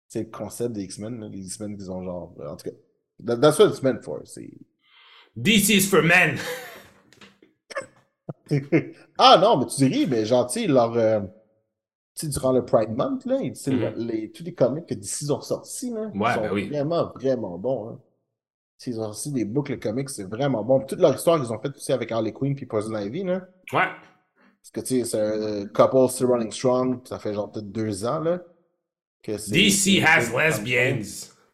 C'est le concept des X-Men, là, les X-Men qui ont genre. En tout cas, that- that's what it's meant for. C'est. This is for men! (laughs) ah non, mais tu ris, mais genre, tu sais, leur. euh, sais, durant le Pride Month, là, Mhm. les, tous les comics que DC ont sortis, là, Ouais, sont ben oui. vraiment, vraiment bons. Hein. Ils ont sorti des boucles comics, c'est vraiment bon. Toute leur histoire qu'ils ont faite aussi avec Harley Quinn puis Poison Ivy, là. Ouais. Parce que, tu sais, c'est un couple still running strong, ça fait genre peut-être deux ans, là. que c'est- DC has lesbians. Tu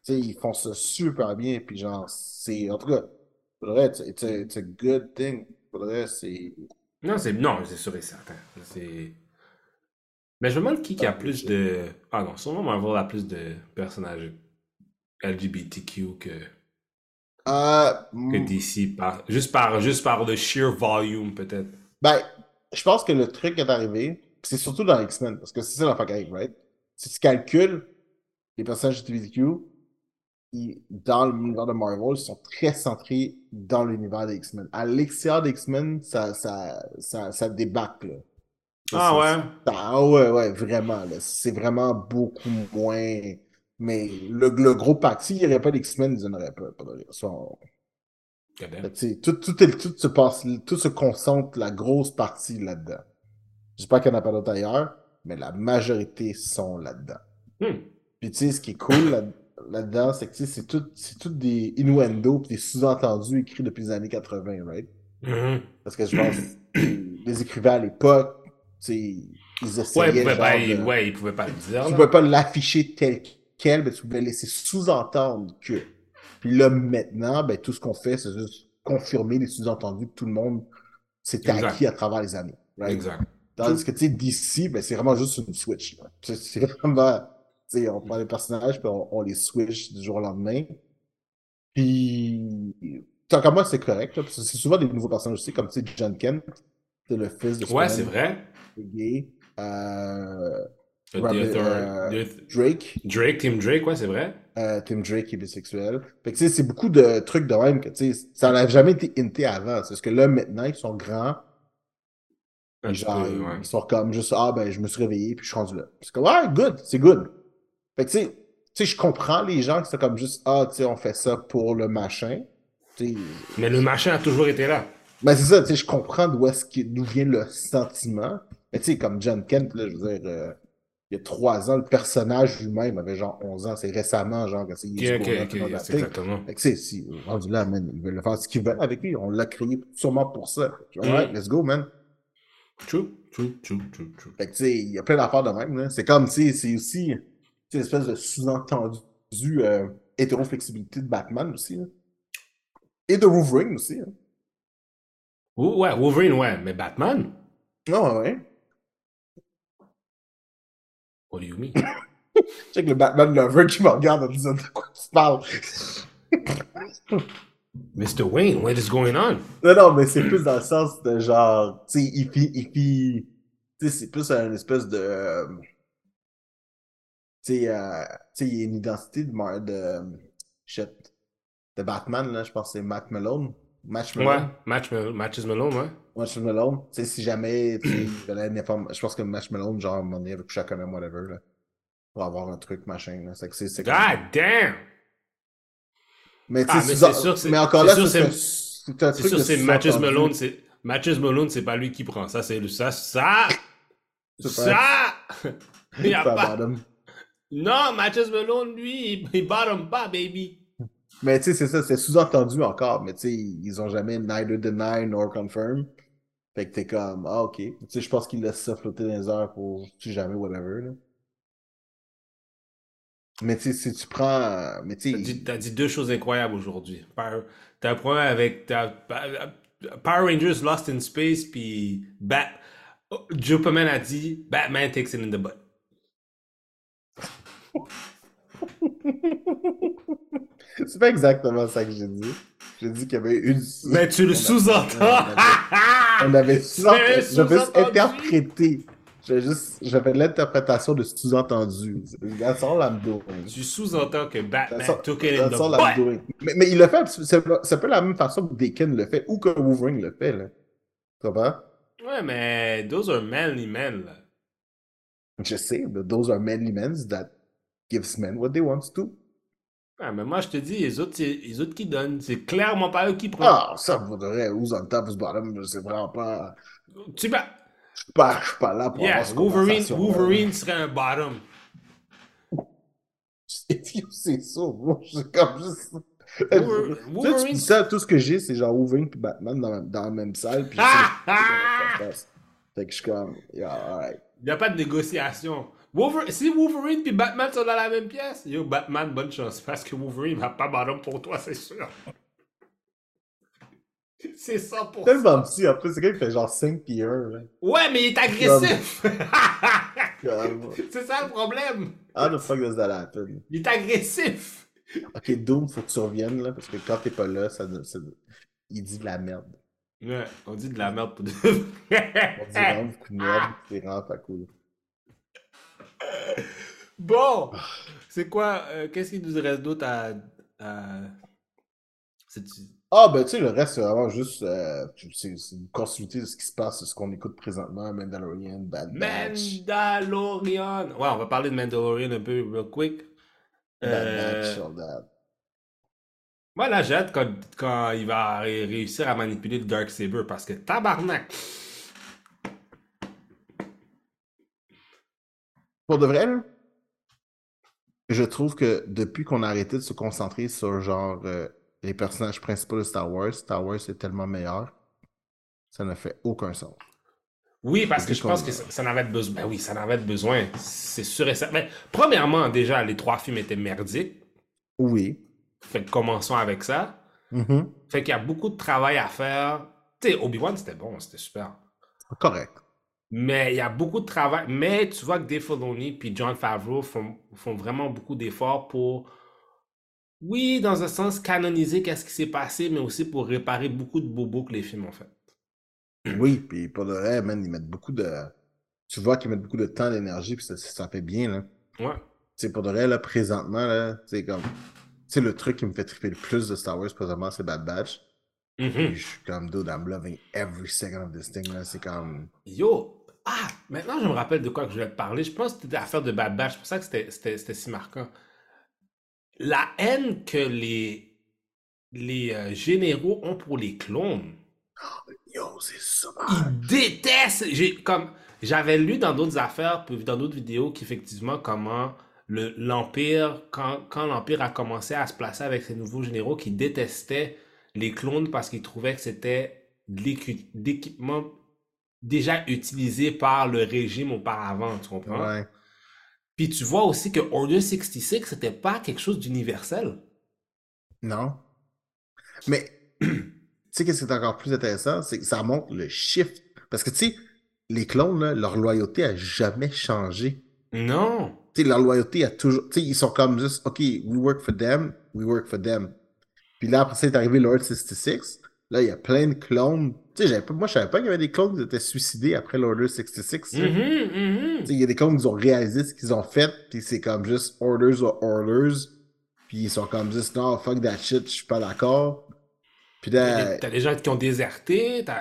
sais, ils font ça super bien, puis genre, c'est. En tout cas, pour le vrai, it's, a, it's a good thing. Pour le vrai, c'est. Non, c'est non, c'est sûr et certain. C'est. Mais je me demande qui, qui a plus de. Ah non, sûrement Marvel a plus de personnages LGBTQ que, Euh, que DC par juste par juste par le sheer volume peut-être. Ben, je pense que le truc est arrivé, c'est surtout dans X-Men, parce que c'est ça l'affaire qui arrive, right? Si tu calcules les personnages LGBTQ, ils- dans l'univers de Marvel, ils sont très centrés dans l'univers des X-Men. À l'extérieur des X-Men, ça, ça, ça, ça débarque, là. Ah ouais. Ah ouais, ouais, vraiment. C'est vraiment beaucoup moins. Mais le, le gros pack, s'il n'y aurait pas d'X-Men, ils n'en auraient pas. pour de vrai. Ça, on- God damn. fait que, tu sais, tout, tout, est- tout se passe, tout se concentre, la grosse partie là-dedans. J'espère qu'il n'y en a pas d'autres ailleurs, mais la majorité sont là-dedans. Hmm. Puis tu sais, ce qui est cool là- là-dedans, c'est que sais, c'est tout, tout des innuendos puis des sous-entendus écrits depuis les années 80, right? Mhm. Parce que je pense (clears throat) les écrivains à l'époque, ils Ouais, il essayaient pas, il- de- ouais, il pouvait pas le dire. tu là. pouvais pas l'afficher tel quel, mais tu pouvais laisser sous-entendre que. Puis là, maintenant, ben, tout ce qu'on fait, c'est juste confirmer les sous-entendus que tout le monde s'est acquis à travers les années. right? Exact. Tandis que, tu sais, d'ici, ben, c'est vraiment juste une switch. C'est vraiment, tu sais, on prend les personnages, puis on, on les switch du jour au lendemain. Puis, tant qu'à moi, c'est correct, là, parce que c'est souvent des nouveaux personnages aussi, comme, tu sais, John Kent, c'est le fils de Ouais, c'est vrai. gay. Euh, Robert- euh, Drake, Drake, Team Drake, ouais, c'est vrai. euh, Tim Drake est bisexuel. Fait que, tu sais, c'est beaucoup de trucs de même que, tu sais, ça n'a jamais été hinté avant. C'est parce que là, maintenant, ils sont grands. Un genre, peu, ils- ouais. ils sont comme juste, ah, ben, je me suis réveillé, puis je suis rendu là. C'est comme, ouais, good, c'est good. Fait que, tu sais, tu sais, je comprends les gens qui sont comme juste, ah, tu sais, on fait ça pour le machin. Mais le machin a toujours été là. Ben, c'est ça, tu sais, je comprends d'où est-ce d'où vient le sentiment. Mais tu sais, comme John Kent, là, je veux dire, euh, il y a trois ans, le personnage lui-même avait genre 11 ans. C'est récemment, genre, que c'est Ok, il est ok, grown up ok, and all that c'est thing. exactement. Fait que, tu sais, si, rendu là, man, ils veulent faire ce qu'ils veulent avec lui. On l'a créé sûrement pour ça. Mm. Alright, let's go, man. True, true, true, true, true. Fait que, tu sais, il y a plein d'affaires de même, là. C'est comme, tu sais, c'est aussi, tu espèce de sous-entendu euh, hétéro-flexibilité de Batman aussi, là. Et de Wolverine aussi, hein. Ou- Ouais, Wolverine, ouais, mais Batman? Non, ouais. What do you mean? (laughs) Check le Batman lover qui me regarde en disant de quoi tu parles. (laughs) Mr. Wayne, what is going on? Non, non, mais c'est plus dans le sens de genre, tu sais, il fit, il fit- tu sais, c'est plus une espèce de, euh, tu sais, euh, tu sais, il y a une identité de, de, shit, de Batman, là, je pense que c'est Matt Malone. Match Ouais, Malone? Match, Matches Malone, ouais. Match Malone? Tu sais, si jamais, tu je pense que Match Malone, genre, à un moment donné, avec chacun même, whatever, là, pour avoir un truc, machin, là. C'est que c'est, God damn! Mais, tu Ah, sais, mais c'est sûr que c'est- mais encore là, c'est, c'est- un sûr, c'est Matches. Malone, c'est Matches Malone, c'est pas lui qui prend ça, c'est ça, ça, C'est ça. (laughs) Il y a Pas. Non, Matches Malone, lui, il, il bottom pas, baby. Mais tu sais, c'est ça, c'est sous-entendu encore, mais tu sais, ils ont jamais neither deny nor confirm. Fait que t'es comme, ah, ok. Tu sais, je pense qu'ils laissent ça flotter dans les airs pour si jamais, whatever, là. Mais tu sais, si tu prends. Mais tu T'as sais. dit, t'as dit deux choses incroyables aujourd'hui. Power- T'as un problème avec t'as- Power Rangers Lost in Space, puis Bat... oh, Superman a dit Batman takes it in the butt. (laughs) (laughs) c'est pas exactement ça que j'ai dit. J'ai dit qu'il y avait une. Mais tu le sous-entends. On avait J'avais (laughs) sous-entendu. interprété. J'avais juste. J'avais l'interprétation de sous-entendu. That's all I'm doing. tu sous-entends que Batman all- took it in the butt. doing. Mais, mais il le fait, c'est peu la même façon que Deakin le fait, ou que Wolverine le fait, là. Tu comprends? Ouais, mais those are manly men, là. Je sais, but those are manly men that gives men what they want to. Ouais, mais moi, je te dis, les autres, c'est les autres qui donnent. C'est clairement pas eux qui prennent. Ah, ça vaudrait, who's on top, who's bottom, c'est vraiment pas. Tu vas... Je suis pas, je suis pas là pour avoir Yes, cette Wolverine. Wolverine serait un bottom. (laughs) C'est ça, bro. C'est comme juste. Wolver- Là, tu Wolverine. dis ça, tout ce que j'ai, c'est genre Wolverine puis Batman dans, dans la même salle, puis Ah, (laughs) ah! Fait que je suis comme, yeah, alright. Il n'y a pas de négociation. Wolver- Si Wolverine et Batman sont dans la même pièce, yo, Batman, bonne chance. Parce que Wolverine va pas bottom pour toi, c'est sûr. (laughs) C'est 100%. Tellement petit, plus, c'est quelqu'un qui fait genre 5 pieds 1, là. Ouais, mais il est agressif. (laughs) (laughs) C'est ça le problème. How the fuck does that happen? Il est agressif. Ok, Doom, faut que tu reviennes, là, parce que quand t'es pas là, ça, ça- il dit de la merde. Ouais, on dit de la merde pour de On dit vraiment beaucoup de merde, c'est vraiment pas cool. (laughs) Bon, c'est quoi, euh, qu'est-ce qu'il nous reste d'autre à... Ah, ben, tu sais, le reste, c'est vraiment juste, euh, c'est une continuité de ce qui se passe, de ce qu'on écoute présentement, Mandalorian, Bad Batch. Mandalorian. Ouais, on va parler de Mandalorian un peu real quick. Bad Euh, Batch, all that. moi, là, j'ai hâte quand, quand il va ré- réussir à manipuler le Dark Saber parce que tabarnak. Pour de vrai, là, je trouve que depuis qu'on a arrêté de se concentrer sur genre euh, les personnages principaux de Star Wars, Star Wars est tellement meilleur, ça ne fait aucun sens. Oui, parce que je pense que ça, ça en avait besoin. Ben oui, ça en avait besoin. C'est sûr et certain. Ben, premièrement, déjà, les trois films étaient merdiques. Oui. Fait que commençons avec ça. Mhm. Fait qu'il y a beaucoup de travail à faire. Tu sais, Obi-Wan, c'était bon, c'était super. Correct. Mais il y a beaucoup de travail. Mais tu vois que Dave Filoni puis John Favreau font, font vraiment beaucoup d'efforts pour, oui, dans un sens, canoniser qu'est-ce qui s'est passé, mais aussi pour réparer beaucoup de bobos que les films ont fait. Oui, puis pour de vrai, man, ils mettent beaucoup de. Tu vois qu'ils mettent beaucoup de temps, d'énergie, puis ça, ça fait bien, là. Ouais. Sais, pour de vrai, là, présentement, là, c'est comme. Tu sais, le truc qui me fait triper le plus de Star Wars présentement, c'est Bad Batch. Puis je suis comme, dude, I'm loving every second of this thing, là. C'est comme. Yo, ah, maintenant je me rappelle de quoi que je voulais te parler. Je pense que c'était l'affaire de Bad Batch. C'est pour ça que c'était- c'était c'était si marquant. La haine que les, les euh, généraux ont pour les clones. Yo, c'est ça. Ils détestent. J'ai comme j'avais lu dans d'autres affaires, puis dans d'autres vidéos, qu'effectivement comment le l'empire, quand, quand l'empire a commencé à se placer avec ses nouveaux généraux, qui détestaient les clones parce qu'ils trouvaient que c'était de l'équi- d'équipement déjà utilisé par le régime auparavant, tu comprends? Ouais. Puis tu vois aussi que Order 66, c'était pas quelque chose d'universel. Non. Mais sais, qu'est-ce qui est encore plus intéressant? C'est que ça montre le shift. Parce que, tu sais, les clones, là, leur loyauté a jamais changé. Non. Tu sais, leur loyauté a toujours. Tu sais, ils sont comme juste, OK, we work for them, we work for them. Puis là, après ça, est arrivé Lord 66. Là, il y a plein de clones. Tu sais, moi, je savais pas qu'il y avait des clones qui étaient suicidés après l'Order 66. tu sais. Mhm, mhm. Tu sais, il y a des clones qui ont réalisé ce qu'ils ont fait, puis c'est comme juste orders or orders. Puis ils sont comme juste, non, fuck that shit, je suis pas d'accord. Puis là, T'as des gens qui ont déserté, t'as...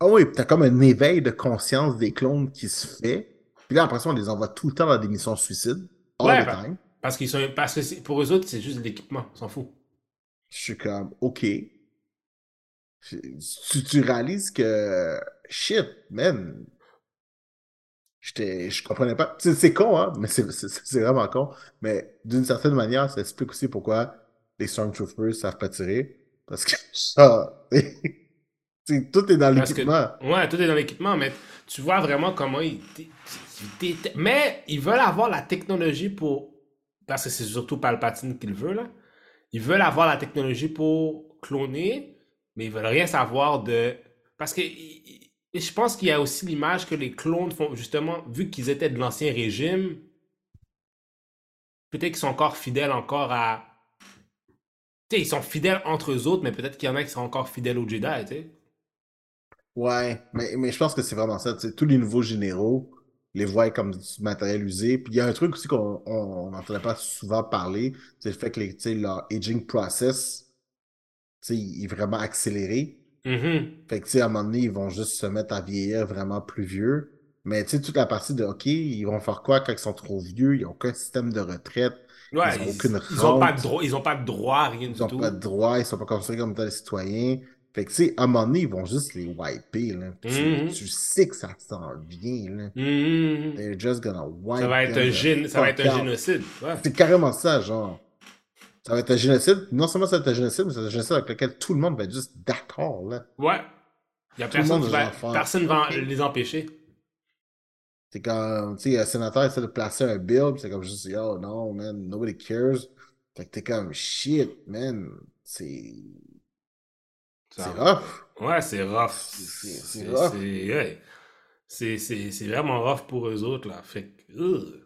ah oui, puis t'as comme un éveil de conscience des clones qui se fait. Puis là, après ça, on les envoie tout le temps dans des missions suicides. All Ouais, the time. Parce qu'ils sont... Parce que pour eux autres, c'est juste de l'équipement, on s'en fout. Je suis comme, OK. Tu, tu réalises que, shit, man. Je comprenais pas. C'est con, hein, mais c'est vraiment con. Mais d'une certaine manière, ça explique aussi pourquoi les Stormtroopers savent pas tirer. Parce que (laughs) ça, (laughs) tout est dans l'équipement. Ouais, tout est dans l'équipement, mais tu vois vraiment comment ils... Mais ils veulent avoir la technologie pour... Parce que c'est surtout Palpatine qui le veut, là. Ils veulent avoir la technologie pour cloner, mais ils veulent rien savoir de... Parce que je pense qu'il y a aussi l'image que les clones font, justement, vu qu'ils étaient de l'ancien régime, peut-être qu'ils sont encore fidèles encore à... Tu sais, ils sont fidèles entre eux autres, mais peut-être qu'il y en a qui sont encore fidèles aux Jedi, tu sais. Ouais, mais, mais je pense que c'est vraiment ça. Tous les nouveaux généraux les voient comme du matériel usé. Puis il y a un truc aussi qu'on on n'entendait pas souvent parler, c'est le fait que les, leur aging process il est vraiment accéléré. Mhm. Fait que, tu sais, à un moment donné, ils vont juste se mettre à vieillir vraiment plus vieux. Mais, tu sais, toute la partie de, OK, ils vont faire quoi quand ils sont trop vieux? Ils n'ont aucun système de retraite. Ouais, Ils ont ils, aucune ils ont pas de droit, ils ont pas de droit, rien Ils du n'ont tout. pas de droits, ils sont pas considérés comme tels citoyens. Fait que, tu sais, à un moment donné, ils vont juste les wiper, là. Tu- Mhm. tu, sais que ça s'en vient, là. Mhm. They're just gonna wipe Ça va être un, the gén- ça va être fuck un out. génocide. Ouais. C'est carrément ça, genre. Ça va être un génocide. Non seulement ça va être un génocide, mais c'est un génocide avec lequel tout le monde va être juste d'accord, là. Ouais. Il y a Tout personne qui va personne va les empêcher. C'est comme, tu sais, un sénateur essaie de placer un bill, c'est comme juste, yo, non, man, nobody cares. Fait que t'es comme, shit, man, c'est. C'est rough. Ouais, c'est rough. C'est- c'est C'est rough. c'est- ouais. C'est- c'est- c'est vraiment rough pour eux autres, là. Fait que.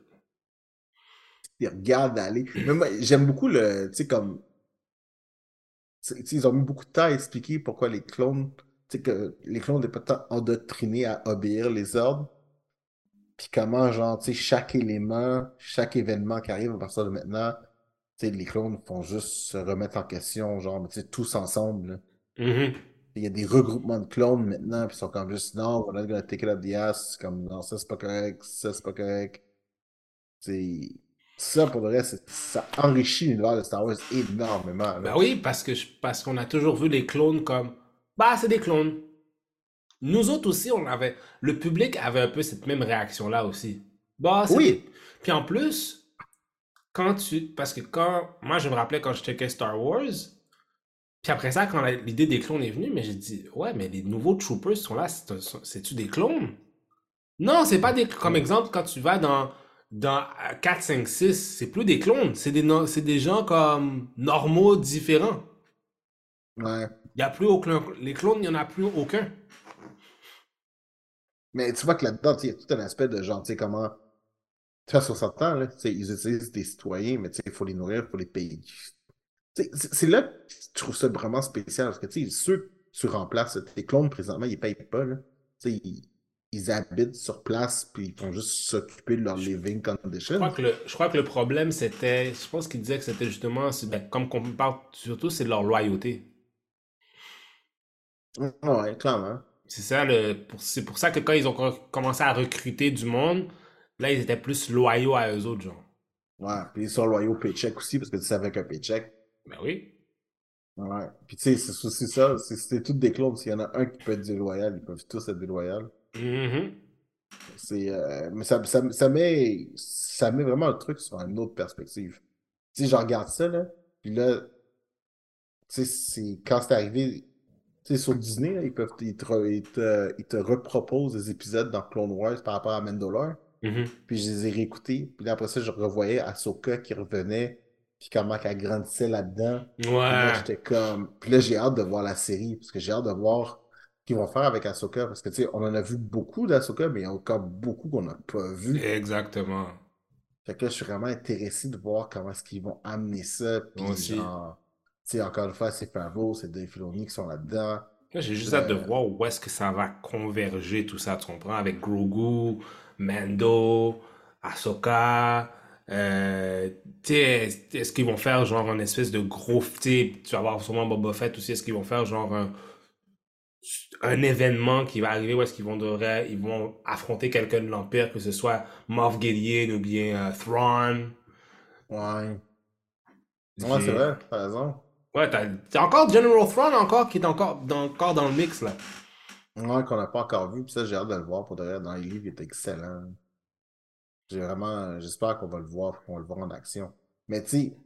Ils regardent aller. Mais moi, j'aime beaucoup le. Tu sais, comme. tu sais, tu sais, ils ont mis beaucoup de temps à expliquer pourquoi les clones. Tu sais, que les clones n'étaient pas tant endoctrinés à obéir les ordres. Puis comment, genre, tu sais, chaque élément, chaque événement qui arrive à partir de maintenant, tu sais, les clones font juste se remettre en question, genre, mais tu sais, tous ensemble, là. Mhm. Il y a des regroupements de clones maintenant, puis ils sont comme juste, non, we're not gonna take it up the ass. Comme, non, ça c'est pas correct, ça c'est pas correct. C'est. Ça, pour le reste, ça enrichit l'univers de Star Wars énormément. là. Ben oui, parce que parce qu'on a toujours vu les clones comme bah c'est des clones. Nous autres aussi, on avait le public avait un peu cette même réaction là aussi. Bah c'est Oui. des- Puis en plus, quand tu parce que quand moi je me rappelais quand je checkais Star Wars, puis après ça quand l'idée des clones est venue, mais j'ai dit ouais mais les nouveaux troopers sont là, c'est- c'est-tu des clones? Non, c'est pas des comme exemple quand tu vas dans dans euh, 4 5 6, c'est plus des clones, c'est des no- des gens comme normaux différents. Ouais. Il y a plus aucun. Les clones, il n'y en a plus aucun. Mais tu vois que là-dedans, il y a tout un aspect de genre, tu sais, comment. Tu vois, sur 60 ans, là, ils utilisent des citoyens, mais tu sais, il faut les nourrir, il faut les payer. C'est là que je trouve ça vraiment spécial, parce que tu sais, ceux que tu remplaces, tes clones présentement, ils ne payent pas, là. Tu sais, ils, ils habitent sur place, puis ils font juste s'occuper de leur living Je conditions. crois que le, je crois que le problème, c'était. Je pense qu'il disait que c'était justement. c'est- ben, comme qu'on parle surtout, c'est de leur loyauté. Ouais, clairement. C'est ça, c'est pour ça que quand ils ont co- commencé à recruter du monde, là, ils étaient plus loyaux à eux autres, genre. Ouais, puis ils sont loyaux au paycheck aussi, parce que tu sais, avec un paycheck. Ben oui. Ouais. Puis tu sais, c'est aussi ça, c'est toutes des clones. S'il y en a un qui peut être déloyal, ils peuvent tous être déloyaux. Mhm. C'est, euh, mais ça, ça, ça met, ça met vraiment le truc sur une autre perspective. Tu sais, je regarde ça, là, puis là, tu sais, quand c'est arrivé, tu sais, sur Disney, là, ils peuvent, ils te, ils te, ils te reproposent des épisodes dans Clone Wars par rapport à Mandalore, Mhm. puis je les ai réécoutés, puis là, après ça, je revoyais Ahsoka qui revenait, puis comment elle grandissait là-dedans. Puis Ouais. là, j'étais comme. Puis là, j'ai hâte de voir la série, parce que j'ai hâte de voir qu'ils vont faire avec Ahsoka. Parce que, tu sais, on en a vu beaucoup d'Ahsoka, mais il y a encore beaucoup qu'on n'a pas vu. Exactement. Fait que là, je suis vraiment intéressé de voir comment est-ce qu'ils vont amener ça. Puis, Moi aussi. genre, tu sais, encore une fois, c'est Favreau, c'est Dave Filoni qui sont là-dedans. Là, j'ai juste hâte de Euh, voir où est-ce que ça va converger tout ça, tu comprends? Avec Grogu, Mando, Ahsoka. Euh, tu sais, est-ce qu'ils vont faire genre un espèce de gros. Tu vas voir sûrement Boba Fett aussi. Est-ce qu'ils vont faire genre un, un événement qui va arriver où est-ce qu'ils vont, devraient- ils vont affronter quelqu'un de l'Empire, que ce soit Moff Gideon ou bien euh, Thrawn. Ouais. Puis- Ouais, c'est vrai, t'as raison. Ouais, t'as encore General Thrawn encore qui est encore dans, encore dans le mix là. Ouais, qu'on n'a pas encore vu, puis ça, j'ai hâte de le voir pour de vrai. Dans les livres, il est excellent. J'ai vraiment, j'espère qu'on va le voir, qu'on va le voir en action. Mais tu sais,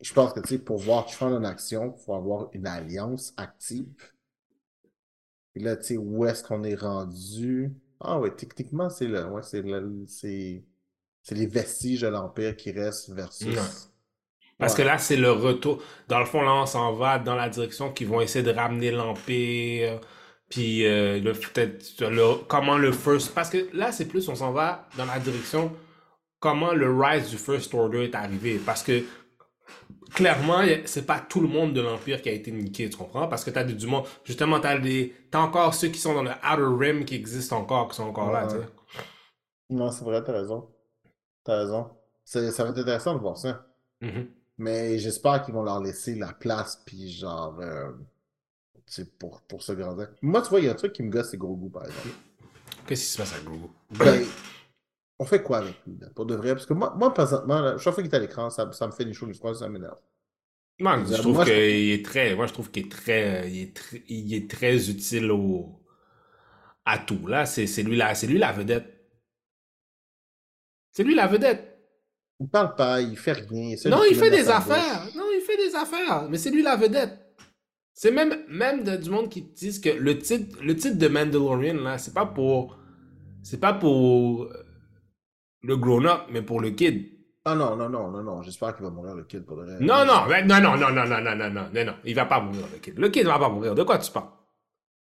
je pense que tu sais, pour voir Tron en action, il faut avoir une alliance active. Et là, tu sais, où est-ce qu'on est rendu? Ah ouais, techniquement, c'est le, ouais, c'est c'est, c'est les vestiges de l'Empire qui restent versus. Parce Ouais. que là, c'est le retour. Dans le fond, là, on s'en va dans la direction qu'ils vont essayer de ramener l'Empire. Puis, euh, le, peut-être, le- comment le First. Parce que là, c'est plus, on s'en va dans la direction comment le rise du First Order est arrivé. Parce que, clairement, c'est pas tout le monde de l'Empire qui a été niqué, tu comprends? Parce que t'as du, du monde. Justement, t'as des. T'as encore ceux qui sont dans le Outer Rim qui existent encore, qui sont encore là, tu sais. Non, c'est vrai, t'as raison. T'as raison. Ça va être intéressant de voir ça. Mhm. Mais j'espère qu'ils vont leur laisser la place, puis genre, euh, tu sais, pour, pour se grandir. Moi, tu vois, il y a un truc qui me gosse, c'est gros goût, par exemple. Qu'est-ce qui se passe avec Grogu? Ben, on fait quoi avec lui, là, pour de vrai? Parce que moi, moi présentement, là, chaque fois qu'il est à l'écran, ça, ça me fait des choses du froid, ça m'énerve. Moi, Je je trouve je- qu'il est très, moi, je trouve qu'il est très, il est très, il est très utile au, à tout. Là, c'est, lui la, c'est lui la vedette. C'est lui la vedette. Il parle pas, il fait rien. Non, il fait des affaires. Non, il fait des affaires. Mais c'est lui la vedette. C'est même, même de- du monde qui disent que le titre, le titre de Mandalorian, là, c'est pas pour, c'est pas pour le grown-up, mais pour le kid. Ah non, non, non, non, non, j'espère qu'il va mourir, le kid, pour de vrai. Non, non, non, non, non, non, non, non, non, non, non, non, il va pas mourir, le kid. Le kid va pas mourir. De quoi tu parles?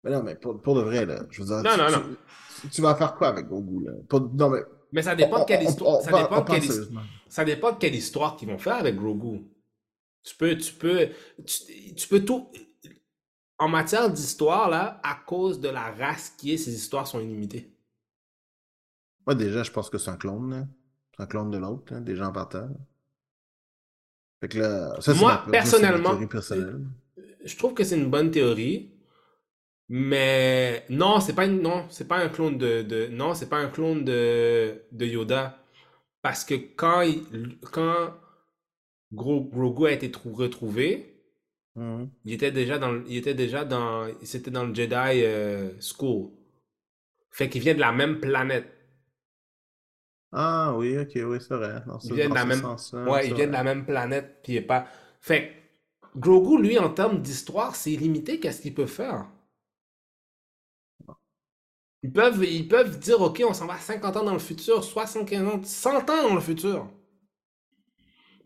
Mais non, mais pour, pour de vrai, là, je veux dire, Non, tu, non, tu- non. tu- tu vas faire quoi avec Gogu, là? Pour- non, mais... Mais ça dépend de on- quelle on- histoire. on- Ça dépend de quelle pense his- sérieusement. ça dépend de quelle histoire qu'ils vont faire avec Grogu. Tu peux, tu peux, tu, tu peux tout. En matière d'histoire, là, à cause de la race qui est, ces histoires sont illimitées. Moi, déjà, je pense que c'est un clone. C'est un clone de l'autre, déjà en partant. Fait que là, ça, Moi, ma- personnellement, personnelle. Je trouve que c'est une bonne théorie, mais non, c'est pas une- non, c'est pas un clone de, de non, c'est pas un clone de, de Yoda, parce que quand il, quand Gro- Grogu a été trou- retrouvé, Mhm. Il était déjà dans, le- il était déjà dans, c'était dans le Jedi euh, School. Fait qu'il vient de la même planète. Ah oui, ok, oui, c'est vrai. Dans Il ce- vient de dans la ce même, ouais, de la planète, puis il est pas. Fait que Grogu, lui, en termes d'histoire, c'est limité qu'est-ce qu'il peut faire? Ils peuvent, ils peuvent dire, ok, on s'en va 50 ans dans le futur, 75 ans, 100 ans dans le futur.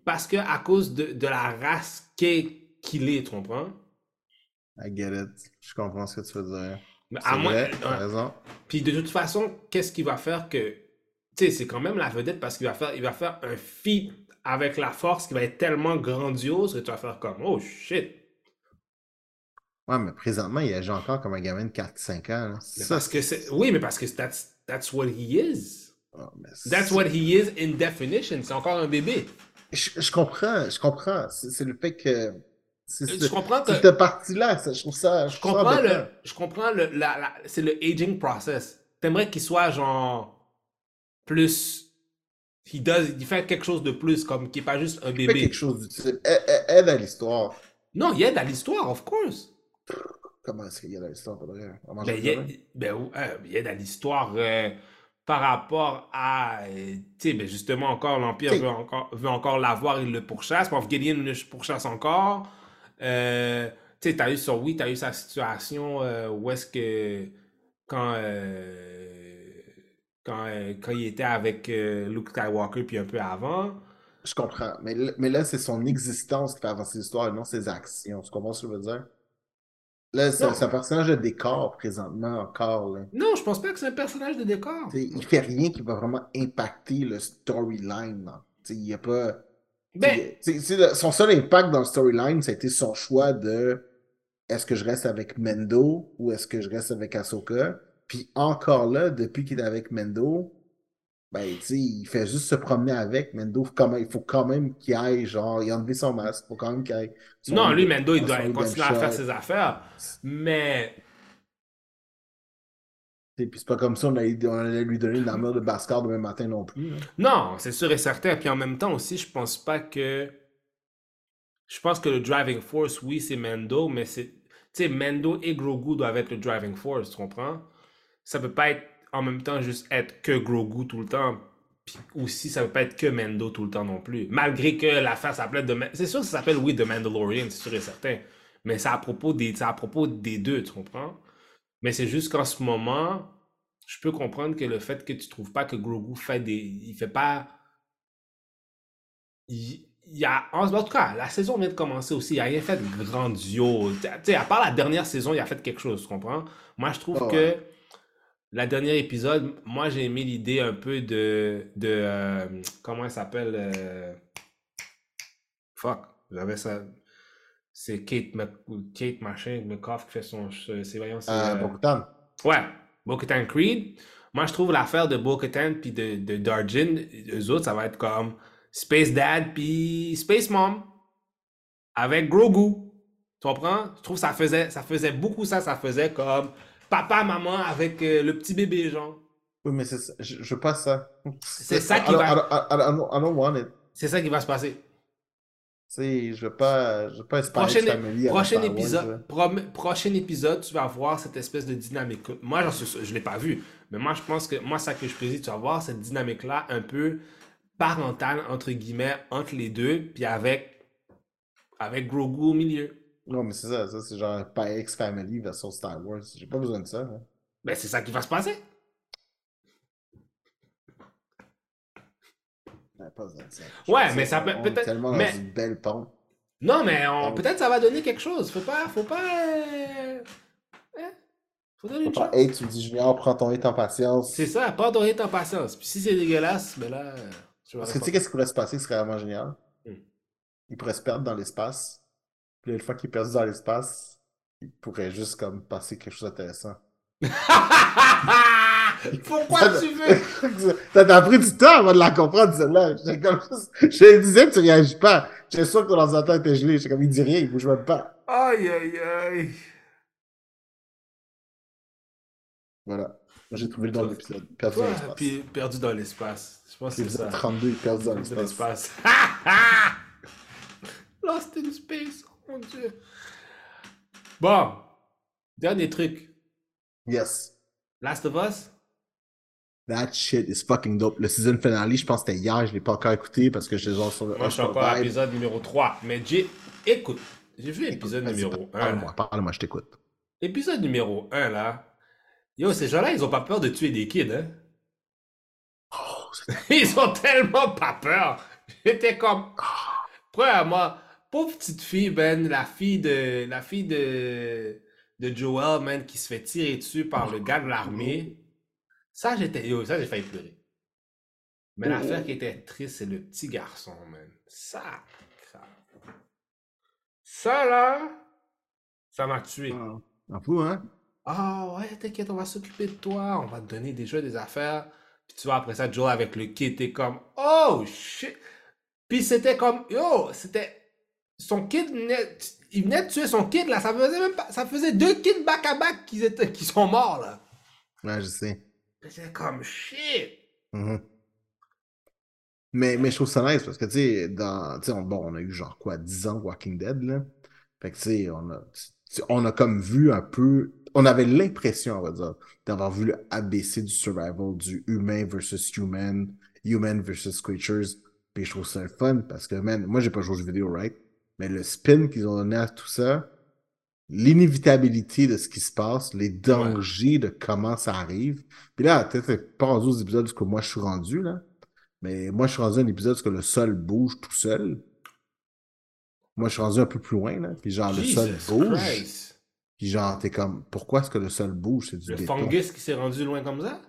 Parce que à cause de, de la race qu'est- qu'il est, tu comprends? I get it. Je comprends ce que tu veux dire. Mais à moins, vrai, raison. Puis de toute façon, qu'est-ce qu'il va faire que. Tu sais, c'est quand même la vedette parce qu'il va faire, il va faire un feat avec la force qui va être tellement grandiose que tu vas faire comme Oh shit. Ouais, mais présentement, il agit encore comme un gamin de 4-5 ans. là. Mais Ça, parce que c'est. Oui, mais parce que that's, that's what he is. Ah, That's c'est- what he is in definition. C'est encore un bébé. Je, je comprends, je comprends. C'est c'est le fait que. C'est Je ce- comprends que. cette partie-là, ça, je trouve ça. Je comprends le. Je comprends le. La, la- c'est le aging process. T'aimerais qu'il soit genre. Plus. Il, does, il fait quelque chose de plus, comme qui est pas juste un bébé. quelque chose d'utile. A- a- Aide à l'histoire. Non, il aide à l'histoire, of course. Comment est-ce qu'il y a dans l'histoire, pour de mange Ben, un il y a, gamin? ben, il a dans l'histoire euh, par rapport à, euh, tu sais, ben justement encore, l'Empire veut encore, veut encore l'avoir, il le pourchasse, Gideon le pourchasse encore. Euh, tu sais, t'as eu son, oui, t'as eu sa situation euh, où est-ce que, quand, euh, quand, euh, quand il était avec euh, Luke Skywalker, puis un peu avant. Je comprends. Mais, là- mais là, c'est son existence qui fait avancer l'histoire et non ses actions. Tu comprends ce que je veux dire? Là, c'est un personnage de décor présentement encore. Là. Non, je pense pas que c'est un personnage de décor. T'sais, il fait rien qui va vraiment impacter le storyline. Il y a pas. Ben, t'sais, t'sais, le- son seul impact dans le storyline, ça a été son choix de est-ce que je reste avec Mendo ou est-ce que je reste avec Ahsoka? Puis encore là, depuis qu'il est avec Mendo, ben, il fait juste se promener avec. Mendo, même- il faut quand même qu'il aille, genre, il a enlevé son masque, il faut quand même qu'il aille. non, lui, Mendo, il doit continuer à faire ses affaires. Mais, Puis c'est pas comme ça, on allait, on allait lui donner une armure de Bastard demain matin non plus. non, c'est sûr et certain. Puis en même temps aussi, je pense pas que. Je pense que le driving force, oui, c'est Mendo, mais c'est. Tu sais, Mendo et Grogu doivent être le driving force, tu comprends? Ça peut pas être en même temps juste être que Grogu tout le temps. Puis aussi, ça peut pas être que Mendo tout le temps non plus. Malgré que l'affaire s'appelle de. C'est sûr que ça s'appelle, oui, The Mandalorian, c'est sûr et certain. Mais c'est à propos des, c'est à propos des deux, tu comprends? Mais c'est juste qu'en ce moment, je peux comprendre que le fait que tu trouves pas que Grogu fait des. Il fait pas. Il, il a. En en tout cas, la saison vient de commencer aussi. Il a rien fait de grandiose. Tu sais, à part la dernière saison, il a fait quelque chose, tu comprends? Moi, je trouve Ah que ouais. La dernière épisode, moi, j'ai aimé l'idée un peu de. de euh, comment elle s'appelle? euh, Fuck, j'avais ça. C'est Kate, Mc- Kate machin, McCoff qui fait son. C'est voyons, c'est. Euh, euh, Bo-Katan. Ouais, Bo-Katan Creed. Moi, je trouve l'affaire de Bo-Katan puis de, de Darjin, eux autres, ça va être comme Space Dad puis Space Mom avec Grogu. Tu comprends? Je trouve que ça faisait, ça faisait beaucoup ça. Ça faisait comme papa, maman avec euh, le petit bébé, genre. Oui, mais c'est ça. Je, je veux pas ça. C'est ça qui I va- I don't- I don't- want it. C'est ça qui va se passer. Tu je veux pas, je veux pas Prochain, Family prochain épisode, prochain épisode, tu vas voir cette espèce de dynamique. Moi, sûr- je l'ai pas vu, mais moi, je pense que moi, ça que je prédis, tu vas voir cette dynamique-là un peu parentale, entre guillemets, entre les deux, puis avec, avec Grogu au milieu. Non, mais c'est ça, ça c'est genre X Family versus Star Wars. J'ai pas besoin de ça. hein. Ben, c'est ça qui va se passer. J'ai pas besoin de ça. Ouais, mais ça peut- peut-être- tellement mais- dans une belle pompe. Non, mais on- peut-être ça va donner quelque chose. Faut pas, faut pas. euh, hein? Faut donner Faut une pas hey, tu me dis Junior, prends ton hit en patience. C'est ça, pas donner ta patience. Puis si c'est dégueulasse, ben là. tu Parce que tu sais qu'est-ce qui pourrait se passer serait vraiment génial? Hmm. Il pourrait se perdre dans l'espace. Puis une fois qu'il est perdu dans l'espace, il pourrait juste comme passer quelque chose d'intéressant. (laughs) Pourquoi tu veux? (laughs) T'as t'as pris du temps avant de la comprendre, celle-là. Comme Je disais que tu réagis pas. J'étais sûr que ton ordinateur était gelé. J'étais comme, il dit rien, il bouge même pas. Aïe, aïe, aïe. Voilà. J'ai trouvé le nom de l'épisode. Perdu dans l'espace. puis perdu dans l'espace. Je pense que c'est ça. 32, perdu dans l'espace. (laughs) Lost in space. Mon dieu. Bon. Dernier truc. Yes. Last of Us? That shit is fucking dope. Le season finale, je pense que c'était hier, je l'ai pas encore écouté parce que j'étais genre sur le Moi, je suis encore à l'épisode numéro 3. Mais j'ai. Écoute. J'ai vu l'épisode numéro 1. Parle-moi, parle-moi, je t'écoute. Épisode numéro 1, là. Yo, ces gens-là, ils ont pas peur de tuer des kids, hein. Oh, (laughs) Ils ont tellement pas peur. J'étais comme. Premièrement, pauvre petite fille, Ben, la fille de. La fille de. De Joel, man, qui se fait tirer dessus par le gars de l'armée. Ça, j'étais. Yo, ça, j'ai failli pleurer. Mais l'affaire qui était triste, c'est le petit garçon, man. Ça. Ça, là. Ça m'a tué. Un peu, hein? Ah ouais, t'inquiète, on va s'occuper de toi, on va te donner déjà des affaires. Puis tu vois, après ça, Joel avec le kid, t'es comme, oh shit. Puis c'était comme, yo, c'était. Son kid venait. Il venait de tuer son kid, là. Ça faisait même pas. Ça faisait deux kids back à back qui, étaient, qui sont morts, là. Ouais, je sais. C'était comme, shit. Mhm. Mais, mais je trouve ça nice parce que, tu sais, dans, tu sais, on, bon, on a eu genre quoi, 10 ans Walking Dead, là. Fait que, tu sais, on a, on a comme vu un peu, on avait l'impression, on va dire, d'avoir vu le ABC du survival, du humain versus human, human versus creatures. Puis je trouve ça fun parce que, man, moi, j'ai pas joué aux jeux vidéo, right? Mais le spin qu'ils ont donné à tout ça, l'inévitabilité de ce qui se passe, les dangers de comment ça arrive. Puis là, peut-être pas rendu aux épisodes que moi je suis rendu, là. Mais moi, je suis rendu à un épisode où le sol bouge tout seul. Moi, je suis rendu un peu plus loin, là. Puis genre, le sol bouge. Christ. Puis genre, t'es comme, pourquoi est-ce que le sol bouge? C'est du Le béton. fungus qui s'est rendu loin comme ça?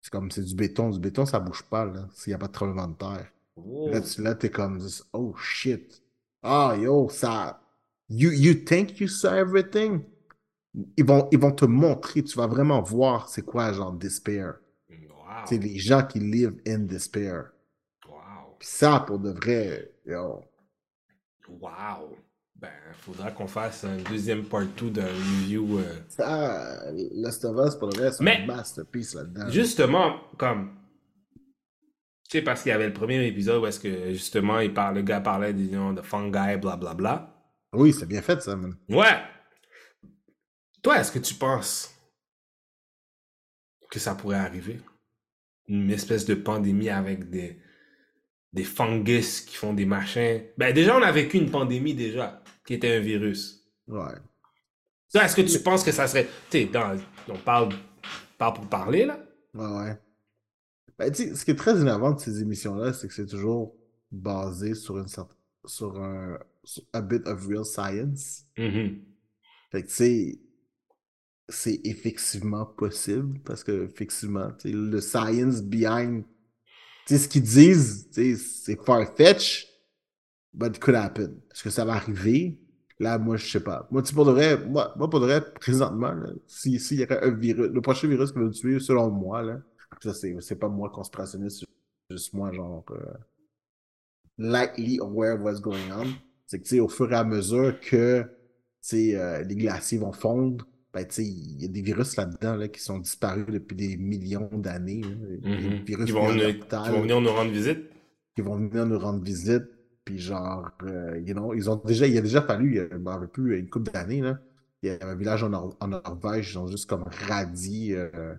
C'est comme, c'est du béton. Du béton, ça bouge pas, là, s'il n'y a pas de tremblement de terre. Wow. Là, tu, là, t'es comme, oh shit. Ah, yo, ça. You, you think you saw everything? Ils vont, ils vont te montrer, tu vas vraiment voir c'est quoi, genre, despair. Wow. C'est les gens qui live in despair. Wow. Puis ça, pour de vrai, yo. Wow. Ben, faudra qu'on fasse un deuxième part 2 d'un review. euh. Ça, Last of Us, pour de vrai, c'est un masterpiece là-dedans. Justement, comme. Tu sais, parce qu'il y avait le premier épisode où est-ce que, justement, il parle, le gars parlait disons, de fungi, blablabla. Oui, c'est bien fait, ça, man. Ouais. Toi, est-ce que tu penses que ça pourrait arriver? Une espèce de pandémie avec des, des fungus qui font des machins. Ben, déjà, on a vécu une pandémie déjà, qui était un virus. Ouais. Toi, est-ce que tu penses que ça serait. Tu sais, dans... on parle, parle pour parler, là? Ouais, ouais. Ben, ce qui est très énervant de ces émissions-là, c'est que c'est toujours basé sur une certaine, sur un, sur a bit of real science. Mhm. Fait que, tu sais, c'est effectivement possible parce que, effectivement, le science behind, tu ce qu'ils disent, c'est far-fetched, but it could happen. Est-ce que ça va arriver? Là, moi, je sais pas. Moi, tu pour de vrai, moi, moi, pour de vrai, présentement, là, si, s'il y aurait un virus, le prochain virus qui va nous tuer, selon moi, là, ça, c'est, c'est pas moi conspirationniste, c'est juste moi, genre, euh, lightly aware of what's going on. C'est que, tu sais, au fur et à mesure que, tu sais, euh, les glaciers vont fondre, ben, tu sais, il y a des virus là-dedans, là, qui sont disparus depuis des millions d'années. Des Mhm. virus Qui, vont venir, qui vont venir nous rendre visite. qui vont venir nous rendre visite. Puis genre, euh, you know, ils ont déjà, il a déjà fallu, je m'en rappelle plus, une couple d'années, là. Il y avait un village en, Nor- en Norvège, ils ont juste comme radié euh,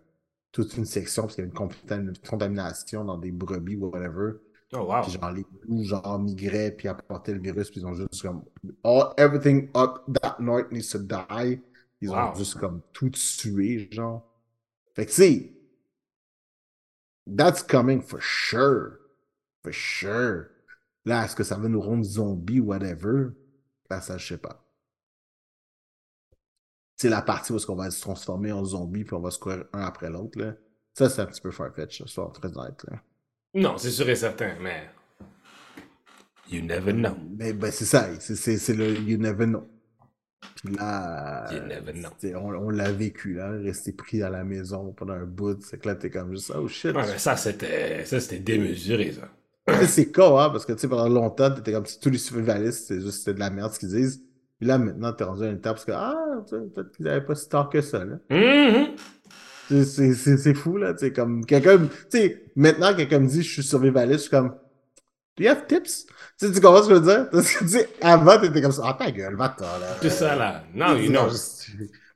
toute une section parce qu'il y avait une contam- contamination dans des brebis ou whatever. Oh, wow. Puis genre, les loups, genre, migraient puis apportaient le virus, puis ils ont juste comme, all, everything up that north needs to die. Ils ont juste comme tout tué, genre. Fait que, sais, that's coming for sure. For sure. Là, est-ce que ça va nous rendre zombies ou whatever? Là, ça, je sais pas. C'est la partie où est-ce qu'on va se transformer en zombies puis on va se courir un après l'autre, là. Ça, c'est un petit peu farfetch, ça, très honnête, là. Non, c'est sûr et certain, mais. You never know. Mais ben, c'est ça, c'est- c'est c'est le you never know. Puis là, You never know. c'est- on, on l'a vécu, là, rester pris à la maison pendant un bout, c'est que là, t'es comme juste, oh shit. Ouais, mais ça, c'était ça, c'était démesuré, ça. C'est con, hein, parce que, tu sais, pendant longtemps, t'étais comme si tous les survivalistes, c'était juste c'était de la merde ce qu'ils disent. Puis là, maintenant, t'es rendu à une étape parce que, ah, tu peut-être qu'ils avaient pas si tard que ça, là. Mhm. C'est- C'est fou, là, tu sais, comme, quelqu'un, tu sais, maintenant, quelqu'un me dit, je suis survivaliste, je suis comme, do you have tips? Tu sais, tu comprends ce que je veux dire? Parce que, tu sais, avant, t'étais comme ça, ah, ta gueule, va-t'en, là. C'est ça, là. Non, you know.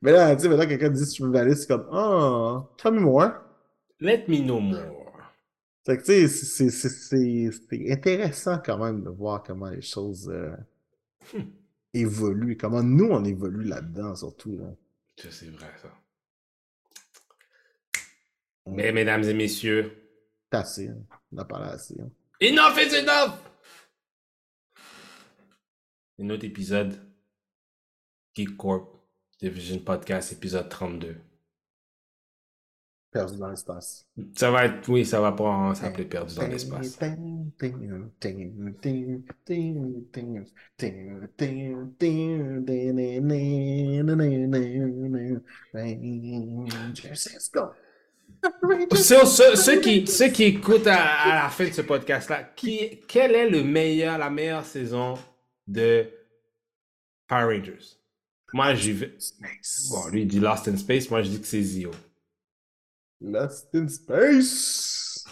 Mais là, tu sais, maintenant, quelqu'un dit survivaliste, c'est comme, oh, tell me more. Let me know more. Fait que, tu sais, c'est- c'est- c'est c'est intéressant quand même de voir comment les choses euh, Hmm. Évoluent, comment nous, on évolue là-dedans, surtout, là. Ça, c'est vrai, ça. Mais, mesdames et messieurs, C'est assez, hein. On a parlé assez, hein. enough is enough! Un autre épisode. Geek Corp, Division Podcast, épisode 32. Perdu dans l'espace. Ça va être, oui, ça va pas s'appeler Perdu dans l'espace. Ceux, ceux- ceux qui, ceux qui écoutent à, à la fin de ce podcast-là, qui, quelle est le meilleur, la meilleure saison de Power Rangers? Moi, j'y vais. Bon, lui, il dit Lost in Space. Moi, je dis que c'est Zio. Lost in space.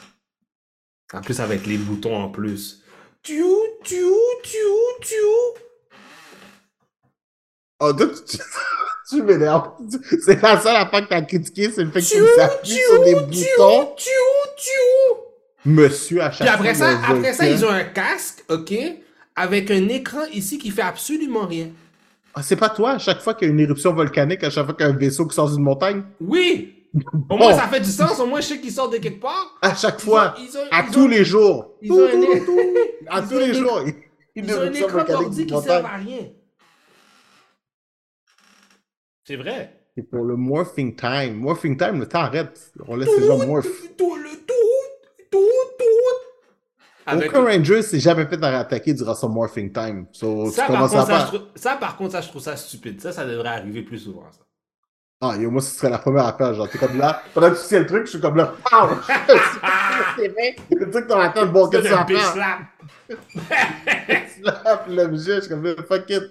En plus, avec les boutons en plus. Tiou, tiou, tiou, tiou. Oh, toi, tu, tu m'énerves. C'est la seule affaire que t'as critiqué, c'est le fait Tiou, qu'il s'appuie sur des boutons. tiou, tiou. Monsieur, à chaque Puis après fois, ça, après ça, ils ont un casque, ok, avec un écran ici qui fait absolument rien. Ah, c'est pas toi, à chaque fois qu'il y a une éruption volcanique, à chaque fois qu'il y a un vaisseau qui sort d'une montagne? Oui, Au moins, ça fait du sens. Au moins, je sais qu'ils sortent de quelque part. À chaque Ils fois, ont- ils ont- à ils tous ont- les jours. ils ont un- Tout, tout, tout. À (laughs) tous les jours. Ils ont un écran d'ordi qui servent à rien. C'est vrai. C'est pour le morphing time. Morphing time, le temps arrête. On laisse les gens morph. Tout, le tout, tout, tout. Avec- Aucun Ranger s'est jamais fait attaquer durant son morphing time. So, ça, tu par contre, à ça, je trouve- ça, par contre, ça, je trouve ça stupide. Ça, ça devrait arriver plus souvent. Ça. Ah, yo, moi, ce serait la première affaire. Genre, t'es comme là. Pendant que tu sais le truc, je suis comme là. (laughs) Pow! (laughs) C'est vrai. Le truc dans la tête, bon, qu'est-ce que tu vas un big faire? slap. (laughs) Slap l'objet, je suis comme là, fuck it.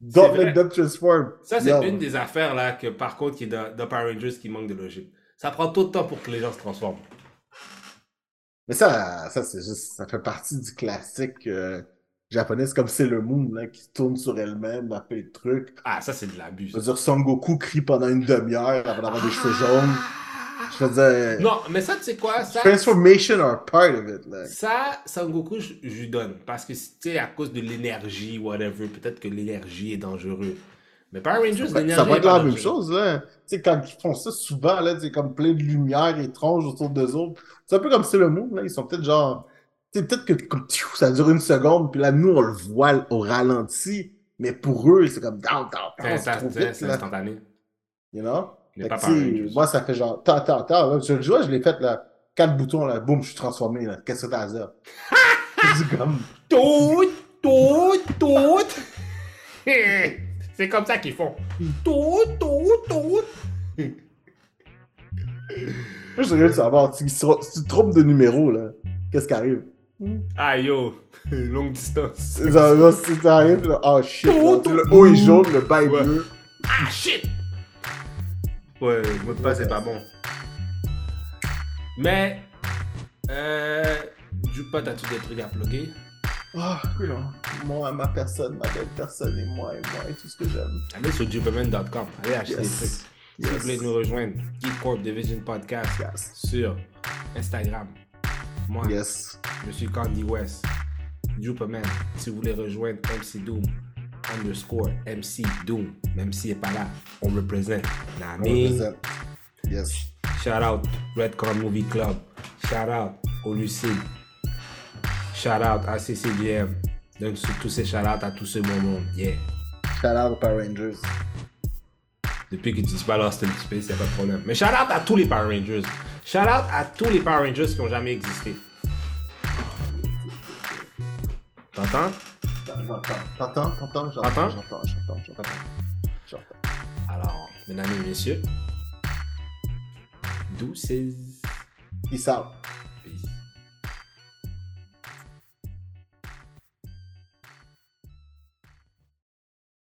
Don't vrai. let them transform. Ça, c'est une des affaires là que, par contre, qui est dans, dans Power Rangers qui manque de logique. Ça prend tout le temps pour que les gens se transforment. Mais ça, ça c'est juste, ça fait partie du classique euh, japonais. C'est comme Sailor Moon, là, qui tourne sur elle-même, elle fait le truc. Ah, ça, c'est de l'abus. Je veux dire, Son Goku crie pendant une demi-heure avant d'avoir des cheveux jaunes. Je veux dire, Non, mais ça, tu sais quoi? Ça, transformation are part of it, là. ça Sangoku, je, je lui donne. Parce que, tu sais, à cause de l'énergie, whatever, peut-être que l'énergie est dangereuse. Mais Power Rangers, Ça, va être la même chose, là. Tu sais, quand ils font ça souvent, là, c'est comme plein de lumière étrange autour d'eux autres. C'est un peu comme Sailor Moon, là. Ils sont peut-être genre. Peut-être que comme, ça dure une seconde, puis là, nous, on le voit au ralenti. Mais pour eux, c'est comme down, down, C'est instantané. You know? Pas Rangers. moi, ça fait genre, tant, tant, tant. Sur le je l'ai fait, là, quatre boutons, là, boum, je suis transformé, là. Qu'est-ce que t'as à dire? (laughs) C'est comme. Tout, tout, tout. (laughs) C'est comme ça qu'ils font. Tout, tout, tout. Je suis curieux de savoir, si, si tu te trompes de numéro, là, qu'est-ce qui arrive? Ah yo, (laughs) longue distance. C'est ça, là, si ça arrive, là, oh shit, Tout, là, tout. le haut est jaune, le bas est Ouais. bleu. Ah shit! Ouais, le mot de passe c'est pas bon. Mais, euh, Jupa, t'as-tu des trucs à plugger? Ah, oui, non. Moi, ma personne, ma belle personne, et moi, et moi, et tout ce que j'aime. Allez sur jupaman.com, allez acheter des trucs. Yes. Si vous voulez Yes. nous rejoindre, Geek Corp Division Podcast Yes. sur Instagram. Moi, Yes. je suis Candy West. Jupaman, si vous voulez rejoindre MC Doom, underscore MC Doom, même s'il n'est pas là, on représente. On. Yes. Shout out Redcon Movie Club. Shout out au. Shout out à CCBM. Donc, tous ces shout out à tous ce bon monde. Yeah. Shout out aux Power Rangers. Depuis que tu dis pas Lost in Space, y a pas de problème. Mais shout out à tous les Power Rangers. Shout out à tous les Power Rangers qui ont jamais existé. T'entends? J'entends. J'entends. J'entends. J'entends. J'entends. Alors, mesdames et messieurs, douces. Peace out.